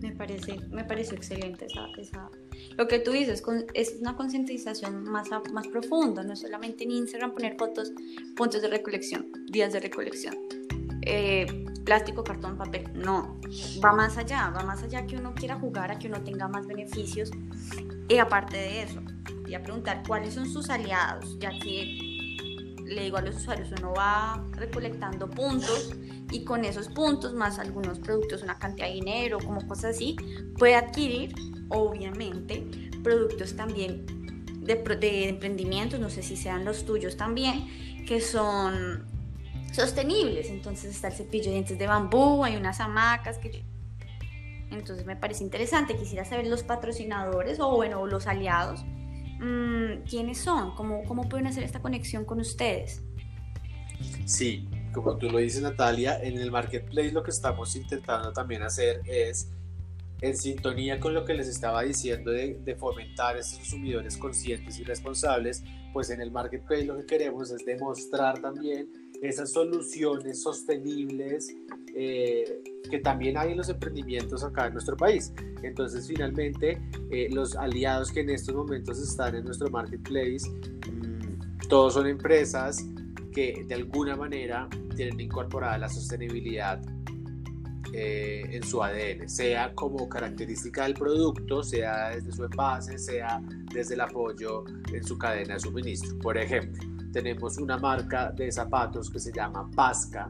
Me parece, me parece excelente esa, esa, lo que tú dices, es una concientización más, más profunda, no solamente en Instagram poner fotos, puntos de recolección, días de recolección, eh, plástico, cartón, papel. No, va más allá, va más allá que uno quiera jugar, a que uno tenga más beneficios. Y aparte de eso, voy a preguntar cuáles son sus aliados, ya que le digo a los usuarios, uno va recolectando puntos y con esos puntos, más algunos productos, una cantidad de dinero, como cosas así, puede adquirir, obviamente, productos también de, de emprendimientos, no sé si sean los tuyos también, que son sostenibles. Entonces está el cepillo de dientes de bambú, hay unas hamacas que... Entonces me parece interesante, quisiera saber los patrocinadores o bueno, los aliados, mmm, quiénes son, ¿Cómo, cómo pueden hacer esta conexión con ustedes. Sí, como tú lo dices Natalia, en el marketplace lo que estamos intentando también hacer es en sintonía con lo que les estaba diciendo de, de, fomentar a estos consumidores conscientes y responsables, pues en el marketplace lo que queremos es demostrar también esas soluciones sostenibles eh, que también hay en los emprendimientos acá en nuestro país. Entonces, finalmente, eh, los aliados que en estos momentos están en nuestro marketplace, mmm, todos son empresas que de alguna manera tienen incorporada la sostenibilidad eh, en su ADN, sea como característica del producto, sea desde su envase, sea desde el apoyo en su cadena de suministro. Por ejemplo, tenemos una marca de zapatos que se llama Pasca.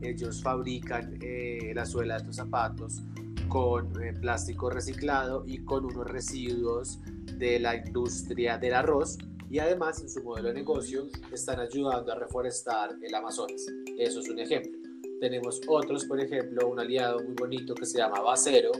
Ellos fabrican eh, la suela de estos zapatos con eh, plástico reciclado y con unos residuos de la industria del arroz y además en su modelo de negocio están ayudando a reforestar el Amazonas. Eso es un ejemplo. Tenemos otros, por ejemplo, un aliado muy bonito que se llama Bacero.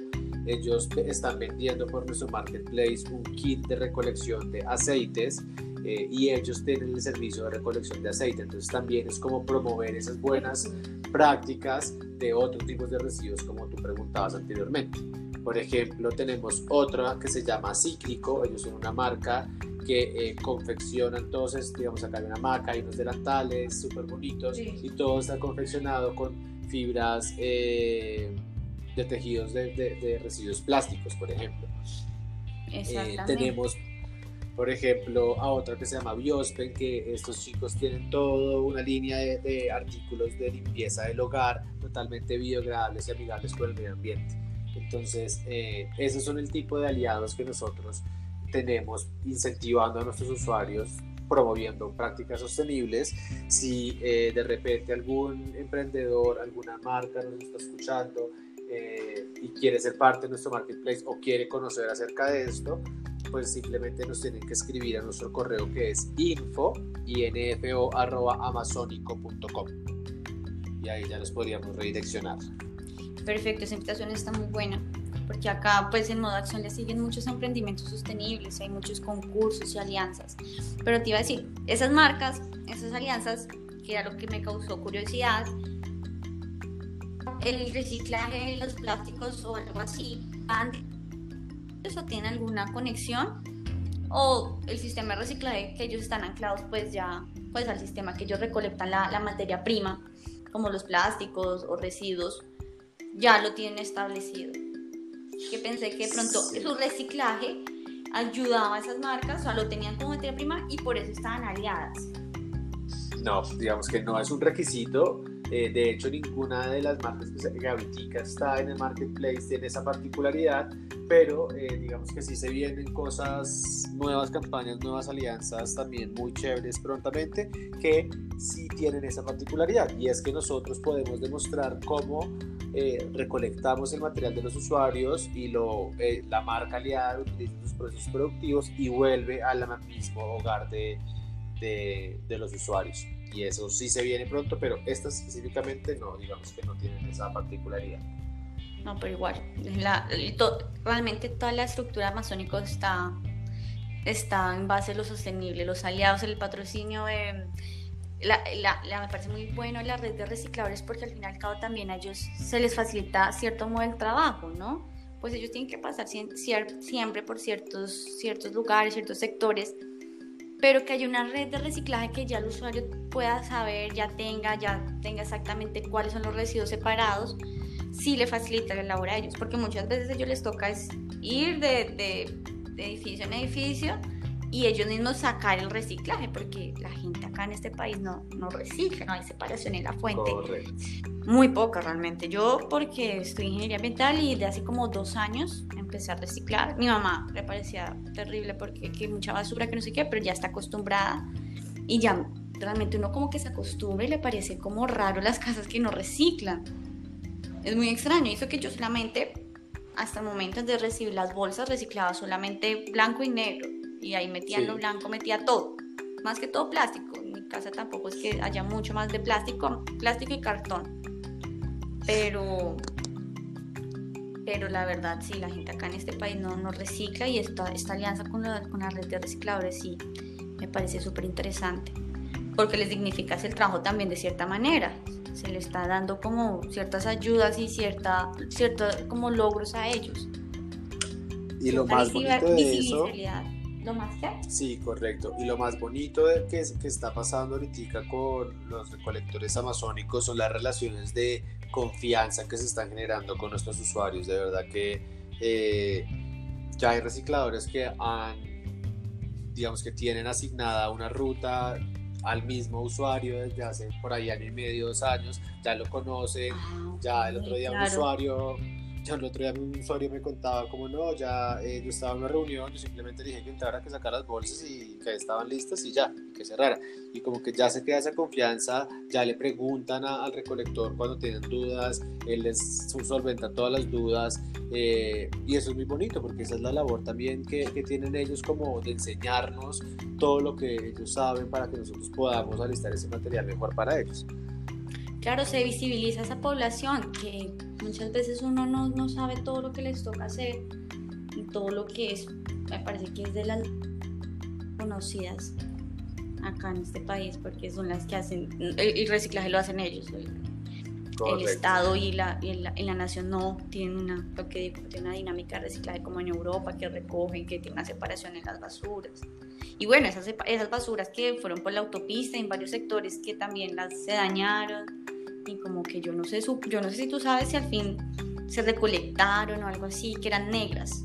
Ellos están vendiendo por nuestro marketplace un kit de recolección de aceites eh, y ellos tienen el servicio de recolección de aceite. Entonces también es como promover esas buenas prácticas de otros tipos de residuos como tú preguntabas anteriormente. Por ejemplo, tenemos otra que se llama Cíclico, ellos son una marca que eh, confeccionan todos, digamos acá hay una maca, hay unos delantales súper bonitos y todo está confeccionado con fibras eh, de tejidos de, residuos plásticos, por ejemplo. Eh, tenemos, por ejemplo, a otra que se llama Biospen, que estos chicos tienen toda una línea de, artículos de limpieza del hogar totalmente biodegradables y amigables con el medio ambiente. Entonces, esos son el tipo de aliados que nosotros tenemos incentivando a nuestros usuarios promoviendo prácticas sostenibles. Si eh, de repente algún emprendedor, alguna marca nos está escuchando eh, y quiere ser parte de nuestro marketplace o quiere conocer acerca de esto, pues simplemente nos tienen que escribir a nuestro correo que es info info arroba amazonico.com y ahí ya los podríamos redireccionar. Perfecto, esa invitación está muy buena porque acá pues en modo acción le siguen muchos emprendimientos sostenibles, hay muchos concursos y alianzas. Pero te iba a decir, esas marcas, esas alianzas, que era lo que me causó curiosidad, el reciclaje de los plásticos o algo así, ¿eso tiene alguna conexión? O el sistema de reciclaje que ellos están anclados pues ya pues al sistema que ellos recolectan la, la materia prima, como los plásticos o residuos, ya lo tienen establecido que pensé que pronto su reciclaje ayudaba a esas marcas, o sea, lo tenían como materia prima y por eso estaban aliadas. No, digamos que no es un requisito. Eh, de hecho, ninguna de las marcas que ahorita está en el marketplace tiene esa particularidad, pero eh, digamos que sí se vienen cosas, nuevas campañas, nuevas alianzas también muy chéveres prontamente que sí tienen esa particularidad y es que nosotros podemos demostrar cómo eh, recolectamos el material de los usuarios y lo, la marca aliada utiliza sus procesos productivos y vuelve al mismo hogar de, los usuarios. Y eso sí se viene pronto, pero estas específicamente no, digamos que no tienen esa particularidad. No, pero igual, la, realmente toda la estructura amazónica está, está en base a lo sostenible, los aliados, el patrocinio de la, la, me parece muy bueno la red de recicladores porque al fin y al cabo también a ellos se les facilita cierto modo el trabajo, ¿no? Pues ellos tienen que pasar siempre por ciertos, ciertos lugares, ciertos sectores, pero que haya una red de reciclaje que ya el usuario pueda saber, ya tenga, ya tenga exactamente cuáles son los residuos separados, sí le facilita la labor a ellos, porque muchas veces a ellos les toca es ir de, de, de edificio en edificio y ellos mismos sacar el reciclaje, porque la gente acá en este país no, no recicla, no hay separación en la fuente. Muy poca realmente. Yo porque estoy en ingeniería ambiental y de hace como dos años empecé a reciclar. Mi mamá le parecía terrible porque que mucha basura, que no sé qué, pero ya está acostumbrada y ya realmente uno como que se acostumbra y le parece como raro las casas que no reciclan. Es muy extraño, hizo que yo solamente hasta el momento de recibir las bolsas reciclaba solamente blanco y negro y ahí metía lo blanco, metía todo, más que todo plástico. En mi casa tampoco es que haya mucho más de plástico, plástico y cartón. Pero, pero la verdad, sí, la gente acá en este país no, no recicla y esta, esta alianza con la, con la red de recicladores sí me parece súper interesante porque les dignifica el trabajo también de cierta manera. Se le está dando como ciertas ayudas y cierta, ciertos como logros a ellos. Y lo más bonito de eso lo más que Sí, correcto. Y lo más bonito de que, que está pasando ahorita con los recolectores amazónicos son las relaciones de confianza que se están generando con nuestros usuarios. De verdad que eh, ya hay recicladores que han, digamos que tienen asignada una ruta al mismo usuario desde hace por ahí año y medio, dos años, ya lo conocen, ah, ya el otro día un usuario yo el otro día un usuario me contaba como no, ya eh, yo estaba en una reunión, yo simplemente dije que entrara, que sacara las bolsas y que estaban listas y ya, que cerrara. Y como que ya se queda esa confianza, ya le preguntan al recolector cuando tienen dudas, él les solventa todas las dudas eh, y eso es muy bonito porque esa es la labor también que, que tienen ellos como de enseñarnos todo lo que ellos saben para que nosotros podamos alistar ese material mejor para ellos claro, se visibiliza esa población que muchas veces uno no, no, sabe todo lo que les toca hacer y todo lo que es, me parece que es de las conocidas acá en este país porque son las que hacen, el, reciclaje lo hacen ellos. El, Estado y la, y la, la, nación no tienen una, lo que digo, tiene una dinámica de reciclaje como en Europa, que recogen, que tiene una separación en las basuras. Y bueno, esas, esas basuras que fueron por la autopista en varios sectores que también las se dañaron y como que yo no sé, yo no sé si tú sabes si al fin se recolectaron o algo así, que eran negras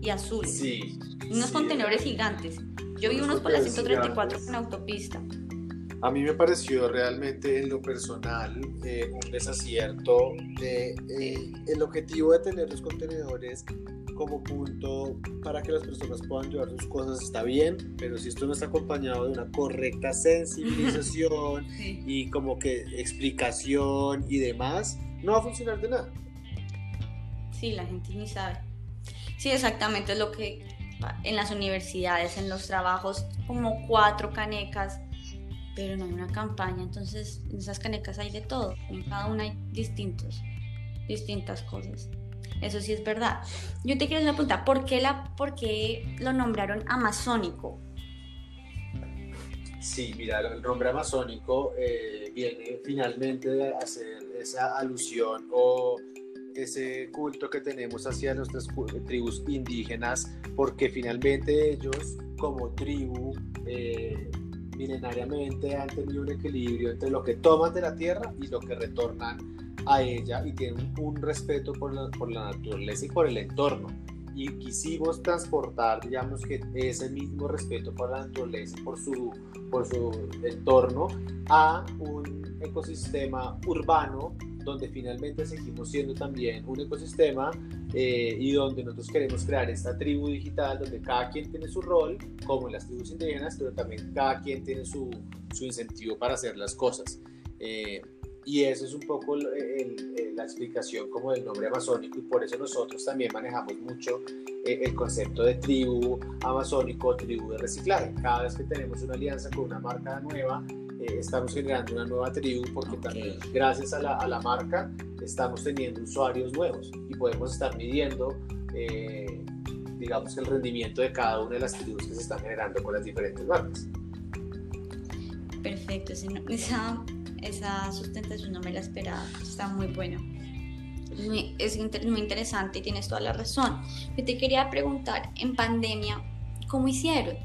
y azules. Sí. Unos contenedores gigantes. Yo vi unos por la 134 en autopista. A mí me pareció realmente en lo personal eh, un desacierto. De, eh, el objetivo de tener los contenedores como punto para que las personas puedan llevar sus cosas está bien, pero si esto no está acompañado de una correcta sensibilización y como que explicación y demás, no va a funcionar de nada. Sí, la gente ni sabe. Sí, exactamente es lo que en las universidades, en los trabajos, como cuatro canecas, pero no hay una campaña, entonces en esas canecas hay de todo, en cada una hay distintos, distintas cosas. Eso sí es verdad. Yo te quiero hacer una pregunta, ¿por qué, la, por qué lo nombraron amazónico? Sí, mira, el nombre amazónico eh, viene finalmente de hacer esa alusión o ese culto que tenemos hacia nuestras tribus indígenas, porque finalmente ellos como tribu eh, milenariamente han tenido un equilibrio entre lo que toman de la tierra y lo que retornan a ella y tienen un respeto por la, por la naturaleza y por el entorno. Y quisimos transportar, digamos que ese mismo respeto por la naturaleza por su, por su entorno a un ecosistema urbano donde finalmente seguimos siendo también un ecosistema eh, y donde nosotros queremos crear esta tribu digital donde cada quien tiene su rol, como en las tribus indígenas, pero también cada quien tiene su, su incentivo para hacer las cosas. Eh, y eso es un poco la explicación como del nombre amazónico y por eso nosotros también manejamos mucho eh, el concepto de tribu amazónico, tribu de reciclaje. Cada vez que tenemos una alianza con una marca nueva, eh, estamos generando una nueva tribu porque también gracias a la, a la, marca estamos teniendo usuarios nuevos y podemos estar midiendo eh, digamos el rendimiento de cada una de las tribus que se están generando con las diferentes marcas. Perfecto, esa esa sustentación no me la esperaba, está muy buena. es muy interesante y tienes toda la razón. Yo te quería preguntar, en pandemia, ¿cómo hicieron?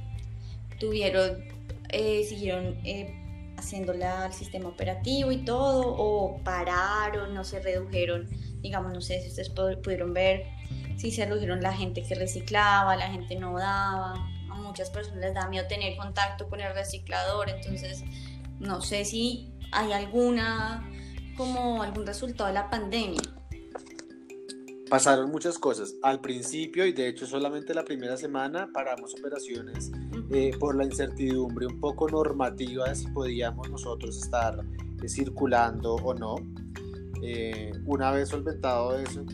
¿Tuvieron, eh, siguieron eh, haciéndola al sistema operativo y todo? ¿O pararon, no se redujeron? Digamos, no sé si ustedes pudieron ver si se redujeron la gente que reciclaba, la gente no daba. A muchas personas les da miedo tener contacto con el reciclador, entonces no sé si hay alguna, como algún resultado de la pandemia. Pasaron muchas cosas. Al principio, y de hecho solamente la primera semana, paramos operaciones eh, por la incertidumbre un poco normativa de si podíamos nosotros estar eh, circulando o no. Eh, una vez solventado eso,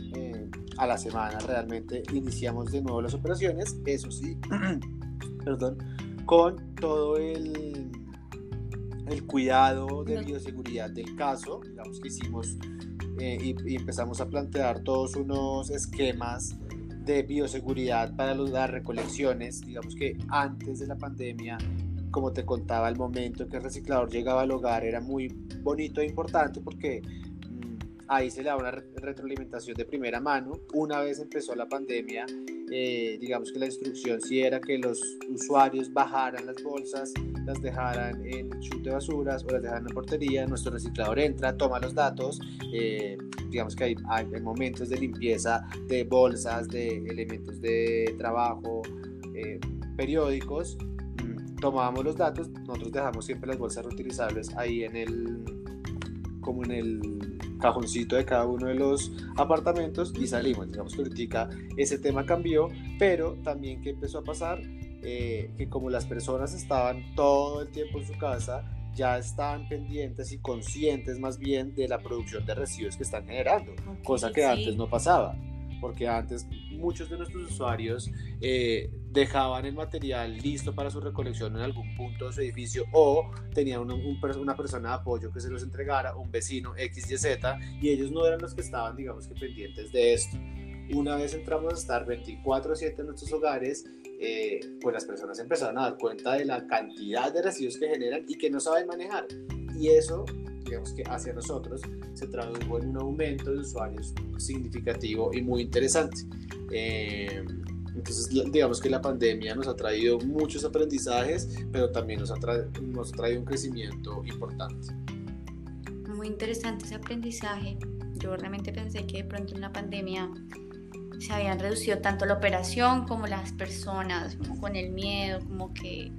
a la semana realmente iniciamos de nuevo las operaciones, eso sí, perdón, con todo el el cuidado de bioseguridad del caso, digamos que hicimos eh, y, empezamos a plantear todos unos esquemas de bioseguridad para las recolecciones, digamos que antes de la pandemia, como te contaba, el momento en que el reciclador llegaba al hogar era muy bonito e importante porque ahí se le da una retroalimentación de primera mano. Una vez empezó la pandemia, eh, digamos que la instrucción sí era que los usuarios bajaran las bolsas, las dejaran en chute de basuras o las dejaran en portería, nuestro reciclador entra, toma los datos, eh, digamos que hay, hay, momentos de limpieza de bolsas, de elementos de trabajo, eh, periódicos, mm, tomábamos los datos, nosotros dejamos siempre las bolsas reutilizables ahí en el, como en el cajoncito de cada uno de los apartamentos y salimos. Digamos que ahorita ese tema cambió, pero también que empezó a pasar, eh, que como las personas estaban todo el tiempo en su casa, ya estaban pendientes y conscientes más bien de la producción de residuos que están generando, cosa que antes no pasaba, porque antes muchos de nuestros usuarios eh, dejaban el material listo para su recolección en algún punto de su edificio o tenían una persona de apoyo que se los entregara, un vecino X, Y, Z, y ellos no eran los que estaban, digamos que, pendientes de esto. Una vez entramos a estar 24/7 en nuestros hogares, eh, pues las personas empezaron a dar cuenta de la cantidad de residuos que generan y que no saben manejar. Y eso, digamos que hacia nosotros, se tradujo en un aumento de usuarios significativo y muy interesante. Eh, entonces, digamos que la pandemia nos ha traído muchos aprendizajes, pero también nos ha, nos ha traído un crecimiento importante. Muy interesante ese aprendizaje. Yo realmente pensé que de pronto en la pandemia se habían reducido tanto la operación como las personas, como con el miedo, como que,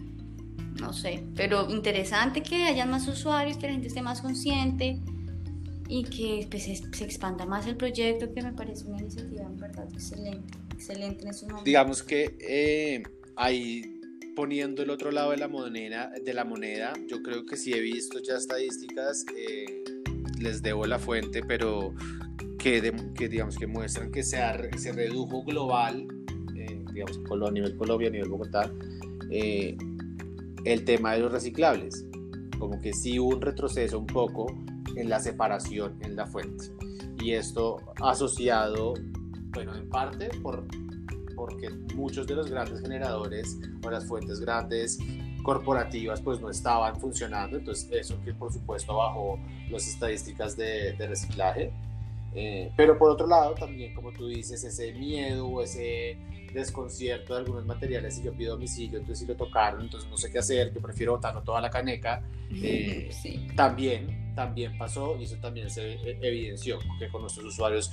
no sé, pero interesante que hayan más usuarios, que la gente esté más consciente y que pues, se, expanda más el proyecto, que me parece una iniciativa en verdad excelente, excelente en esos momentos. Digamos que eh, ahí poniendo el otro lado de la moneda, de la moneda, yo creo que sí he visto ya estadísticas, eh, les debo la fuente, pero que, que digamos que muestran que se, se redujo global, eh, digamos a nivel Colombia, a nivel Bogotá, el tema de los reciclables, como que sí hubo un retroceso un poco en la separación en la fuente. Y esto asociado, bueno, en parte por, porque muchos de los grandes generadores o las fuentes grandes corporativas pues no estaban funcionando, entonces eso que por supuesto bajó las estadísticas de, de reciclaje. Eh, pero por otro lado, también como tú dices, ese miedo, ese desconcierto de algunos materiales, si yo pido domicilio, entonces si lo tocaron, entonces no sé qué hacer, yo prefiero botarlo toda la caneca, eh, también, también pasó y eso también se evidenció, que con nuestros usuarios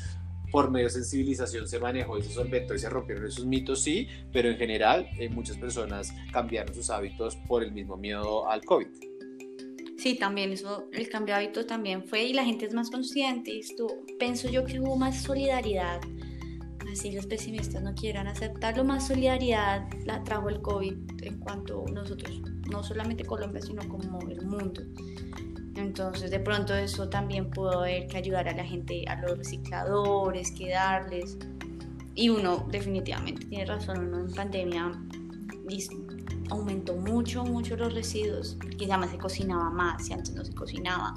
por medio de sensibilización se manejó y se solventó y se rompieron esos mitos, sí, pero en general eh, muchas personas cambiaron sus hábitos por el mismo miedo al COVID. Sí, también eso, el cambio de hábitos también fue y la gente es más consciente. Esto, pienso yo que hubo más solidaridad si los pesimistas no quieran aceptarlo, más solidaridad la trajo el COVID en cuanto nosotros, no solamente Colombia, sino como el mundo. Entonces, de pronto eso también pudo haber que ayudar a la gente, a los recicladores, que darles. Y uno definitivamente tiene razón, uno en pandemia aumentó mucho, mucho los residuos, porque ya más se cocinaba más, si antes no se cocinaba,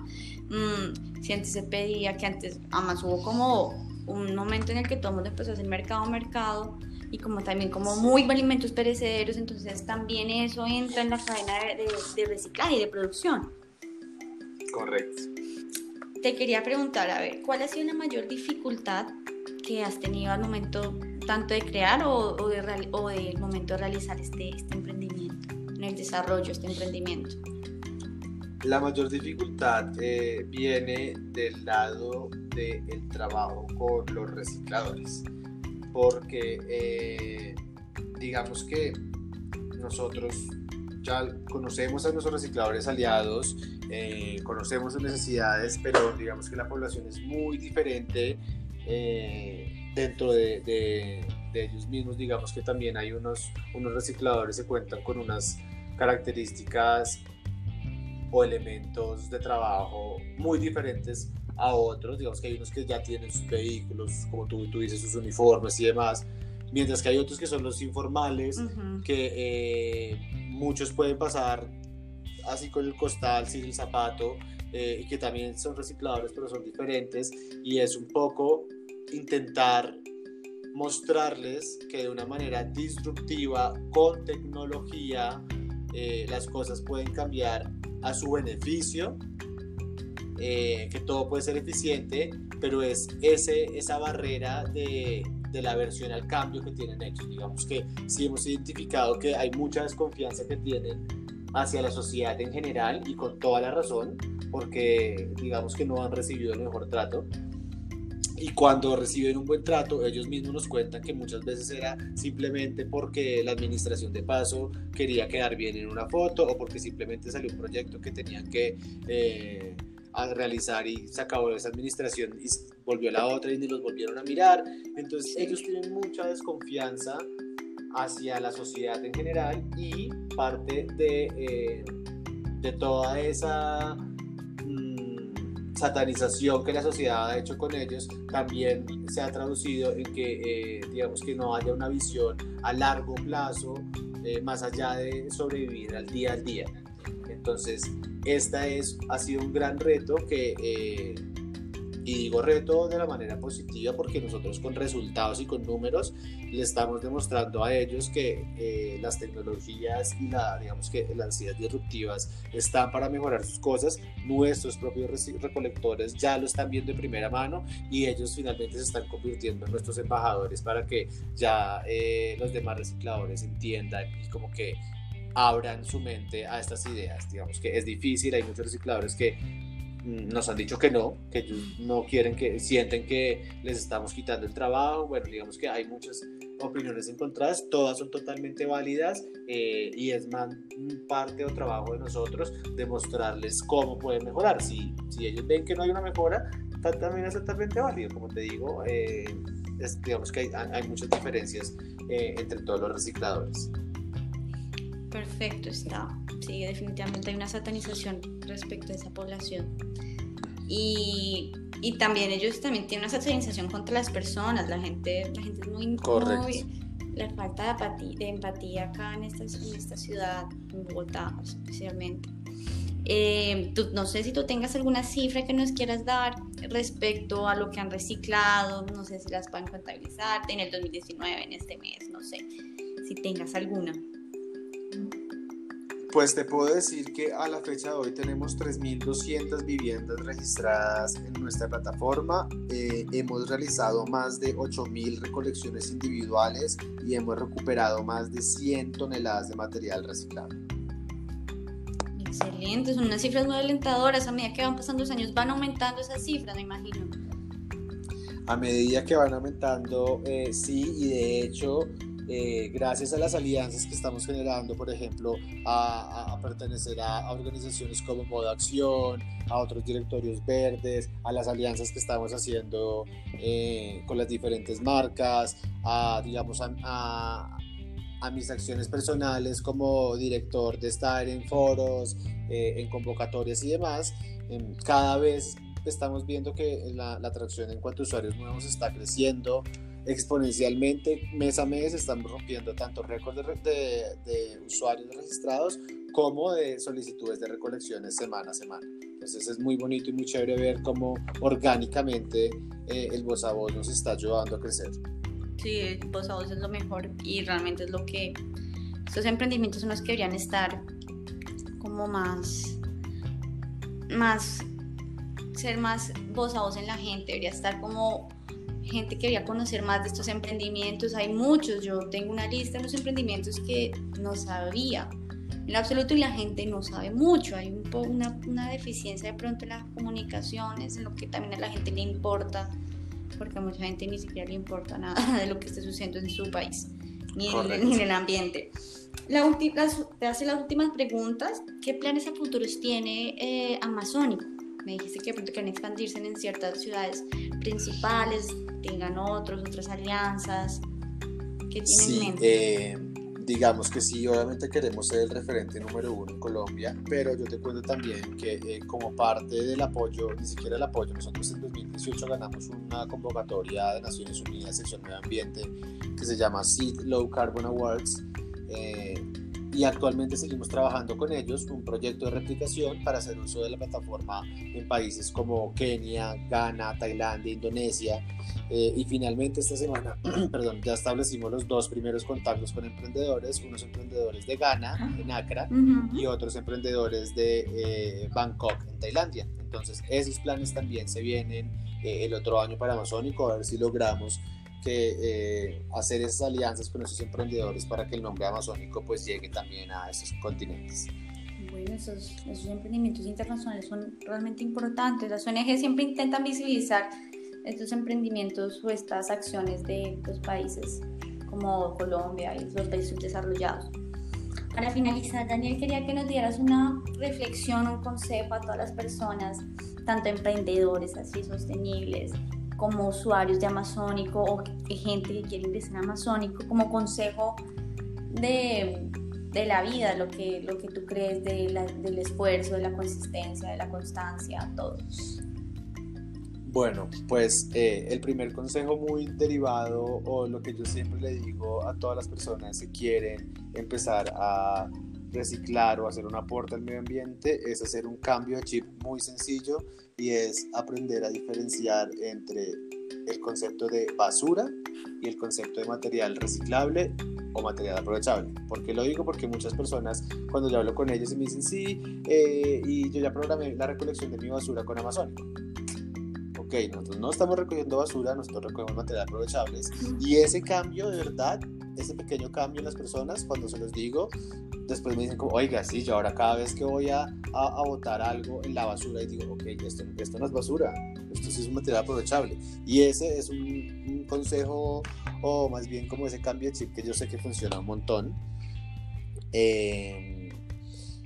mm, si antes se pedía, que antes, además hubo como un momento en el que todo el mundo empezó a hacer mercado mercado y como también como muy alimentos perecederos, entonces también eso entra en la cadena de, reciclaje y de producción. Correcto. Te quería preguntar, a ver, ¿cuál ha sido la mayor dificultad que has tenido al momento tanto de crear o, o, de, o del momento de realizar este, este emprendimiento, en el desarrollo de este emprendimiento? La mayor dificultad eh, viene del lado del trabajo con los recicladores, porque eh, digamos que nosotros ya conocemos a nuestros recicladores aliados, eh, conocemos sus necesidades, pero digamos que la población es muy diferente dentro de, de, ellos mismos. Digamos que también hay unos, unos recicladores que cuentan con unas características o elementos de trabajo muy diferentes a otros. Digamos que hay unos que ya tienen sus vehículos, como tú, tú dices, sus uniformes y demás, mientras que hay otros que son los informales, que eh, muchos pueden pasar así con el costal, sin el zapato, eh, y que también son recicladores, pero son diferentes, y es un poco intentar mostrarles que de una manera disruptiva, con tecnología, eh, las cosas pueden cambiar a su beneficio, eh, que todo puede ser eficiente, pero es ese, esa barrera de, de la aversión al cambio que tienen ellos. Digamos que sí hemos identificado que hay mucha desconfianza que tienen hacia la sociedad en general y con toda la razón, porque digamos que no han recibido el mejor trato y cuando reciben un buen trato, ellos mismos nos cuentan que muchas veces era simplemente porque la administración de paso quería quedar bien en una foto o porque simplemente salió un proyecto que tenían que eh, a realizar y se acabó esa administración y volvió la otra y ni los volvieron a mirar. Entonces ellos tienen mucha desconfianza hacia la sociedad en general y parte de, eh, de toda esa mm, satanización que la sociedad ha hecho con ellos también se ha traducido en que eh, digamos que no haya una visión a largo plazo eh, más allá de sobrevivir al día al día. Entonces, esta es, ha sido un gran reto que, eh, y digo reto de la manera positiva porque nosotros con resultados y con números le estamos demostrando a ellos que eh, las tecnologías y la, digamos que las ideas disruptivas están para mejorar sus cosas. Nuestros propios recolectores ya lo están viendo de primera mano y ellos finalmente se están convirtiendo en nuestros embajadores para que ya eh, los demás recicladores entiendan y como que abran su mente a estas ideas. Digamos que es difícil, hay muchos recicladores que mm, nos han dicho que no, que ellos no quieren que sienten que les estamos quitando el trabajo. Bueno, digamos que hay muchas opiniones encontradas, todas son totalmente válidas eh, y es más parte o trabajo de nosotros demostrarles cómo pueden mejorar. Si, si ellos ven que no hay una mejora, también es totalmente válido. Como te digo, eh, digamos que hay, hay muchas diferencias eh, entre todos los recicladores. Perfecto, está. Sí, definitivamente hay una satanización respecto a esa población. Y, y también ellos también tienen una satanización contra las personas. La gente, la gente es muy... Correcto. la falta de empatía, de empatía acá en esta, en esta ciudad, en Bogotá especialmente. Eh, no sé si tú tengas alguna cifra que nos quieras dar respecto a lo que han reciclado, no sé si las pueden contabilizar en el 2019, en este mes, no sé, si tengas alguna. Pues te puedo decir que a la fecha de hoy tenemos 3.200 viviendas registradas en nuestra plataforma. Eh, hemos realizado más de 8.000 recolecciones individuales y hemos recuperado más de 100 toneladas de material reciclado. Excelente, son unas cifras muy alentadoras. A medida que van pasando los años van aumentando esas cifras, me imagino. A medida que van aumentando, eh, sí, y de hecho eh, gracias a las alianzas que estamos generando, por ejemplo, a, pertenecer a, organizaciones como Moda Acción, a otros directorios verdes, a las alianzas que estamos haciendo eh, con las diferentes marcas, a, digamos, a, mis acciones personales como director de estar en foros, eh, en convocatorias y demás, em, cada vez estamos viendo que la, la atracción en cuanto a usuarios nuevos está creciendo exponencialmente mes a mes estamos rompiendo tanto récords de, de, usuarios registrados como de solicitudes de recolecciones semana a semana. Entonces es muy bonito y muy chévere ver cómo orgánicamente eh, el voz a voz nos está ayudando a crecer. Sí, el voz a voz es lo mejor y realmente es lo que estos emprendimientos son los que deberían estar como más, más, ser más voz a voz en la gente, debería estar como gente que quería conocer más de estos emprendimientos. Hay muchos, yo tengo una lista de los emprendimientos que no sabía en absoluto y la gente no sabe mucho. Hay un una, una, deficiencia de pronto en las comunicaciones, en lo que también a la gente le importa, porque a mucha gente ni siquiera le importa nada de lo que esté sucediendo en su país, ni, en, ni en el ambiente. La te hace las últimas preguntas. ¿Qué planes a futuros tiene eh, Amazónico? Me dijiste que de pronto quieren expandirse en ciertas ciudades principales, tengan otros, otras alianzas. ¿Qué tienen sí, en mente? Eh, digamos que sí, obviamente queremos ser el referente número uno en Colombia, pero yo te cuento también que eh, como parte del apoyo, ni siquiera el apoyo, nosotros en 2018 ganamos una convocatoria de Naciones Unidas, sección medio ambiente, que se llama Seed Low Carbon Awards. Eh, y actualmente seguimos trabajando con ellos un proyecto de replicación para hacer uso de la plataforma en países como Kenia, Ghana, Tailandia, Indonesia eh, y finalmente esta semana, perdón, ya establecimos los dos primeros contactos con emprendedores, unos emprendedores de Ghana, en Accra, y otros emprendedores de eh, Bangkok, en Tailandia. Entonces, esos planes también se vienen eh, el otro año para Amazónico, a ver si logramos que eh, hacer esas alianzas con esos emprendedores para que el nombre amazónico pues llegue también a esos continentes. Bueno, esos, esos emprendimientos internacionales son realmente importantes. Las ONG siempre intentan visibilizar estos emprendimientos o estas acciones de los países como Colombia y los países desarrollados. Para finalizar, Daniel, quería que nos dieras una reflexión, un consejo a todas las personas tanto emprendedores así sostenibles como usuarios de Amazónico o gente que quiere ingresar a Amazónico, como consejo de, de la vida, lo que, lo que tú crees de del esfuerzo, de la consistencia, de la constancia, todos. Bueno, pues eh, el primer consejo muy derivado o lo que yo siempre le digo a todas las personas que quieren empezar a reciclar o hacer un aporte al medio ambiente es hacer un cambio de chip muy sencillo y es aprender a diferenciar entre el concepto de basura y el concepto de material reciclable o material aprovechable. ¿Por qué lo digo? Porque muchas personas cuando yo hablo con ellos me dicen sí, eh, y yo ya programé la recolección de mi basura con Amazónico ok, nosotros no estamos recogiendo basura, nosotros recogemos materiales aprovechables y ese cambio de verdad, ese pequeño cambio en las personas, cuando se los digo, después me dicen como, oiga, sí, yo ahora cada vez que voy a, a, botar algo en la basura y digo, ok, esto, esto, no es basura, esto sí es un material aprovechable. Y ese es un, consejo, o más bien como ese cambio de chip que yo sé que funciona un montón. Eh,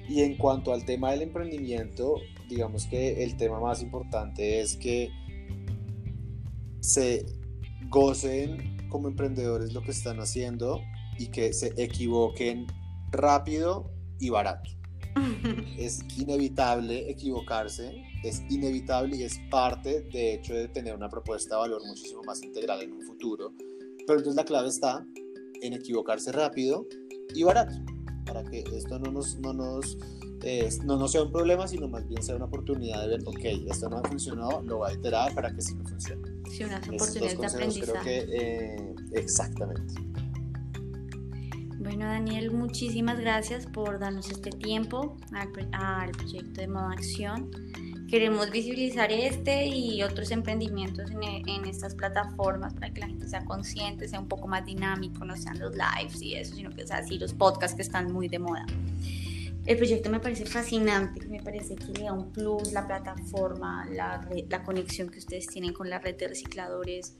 y en cuanto al tema del emprendimiento, digamos que el tema más importante es que se gocen como emprendedores lo que están haciendo y que se equivoquen rápido y barato. es inevitable equivocarse, es inevitable y es parte de hecho de tener una propuesta de valor muchísimo más integral en un futuro. Pero entonces la clave está en equivocarse rápido y barato, para que esto no nos, no nos no, no sea un problema, sino más bien sea una oportunidad de ver, ok, esto no ha funcionado, lo voy a iterar para que sí me funcione. Sí, una oportunidad de aprendizaje. Eh, exactamente. Bueno, Daniel, muchísimas gracias por darnos este tiempo al, al proyecto de Modo Acción. Queremos visibilizar este y otros emprendimientos en, en, estas plataformas para que la gente sea consciente, sea un poco más dinámico, no sean los lives y eso, sino que sea así los podcasts que están muy de moda. El proyecto me parece fascinante, me parece que le da un plus la plataforma, la, la conexión que ustedes tienen con la red de recicladores,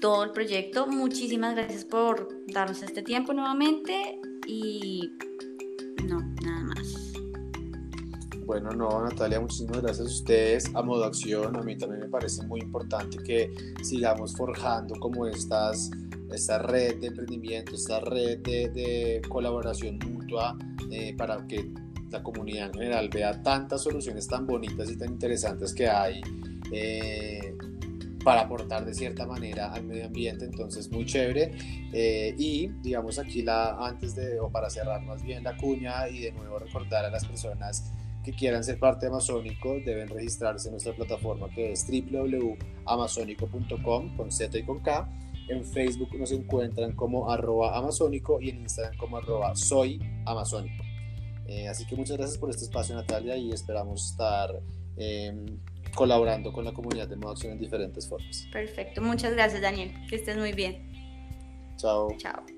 todo el proyecto. Muchísimas gracias por darnos este tiempo nuevamente y no, nada más. Bueno, no, Natalia, muchísimas gracias a ustedes. A modo acción, a mí también me parece muy importante que sigamos forjando como estas, esta red de emprendimiento, esta red de, colaboración mutua eh, para que la comunidad en general vea tantas soluciones tan bonitas y tan interesantes que hay eh, para aportar de cierta manera al medio ambiente, entonces muy chévere. Eh, y digamos aquí la, antes de, o para cerrar más bien la cuña y de nuevo recordar a las personas que quieran ser parte de Amazónico deben registrarse en nuestra plataforma que es www.amazónico.com con Z y con K en Facebook nos encuentran como arroba amazónico y en Instagram como arroba soy amazónico. Eh, así que muchas gracias por este espacio Natalia y esperamos estar em, colaborando con la comunidad de Modo Acción en diferentes formas. Perfecto, muchas gracias Daniel, que estés muy bien. Chao. Chao.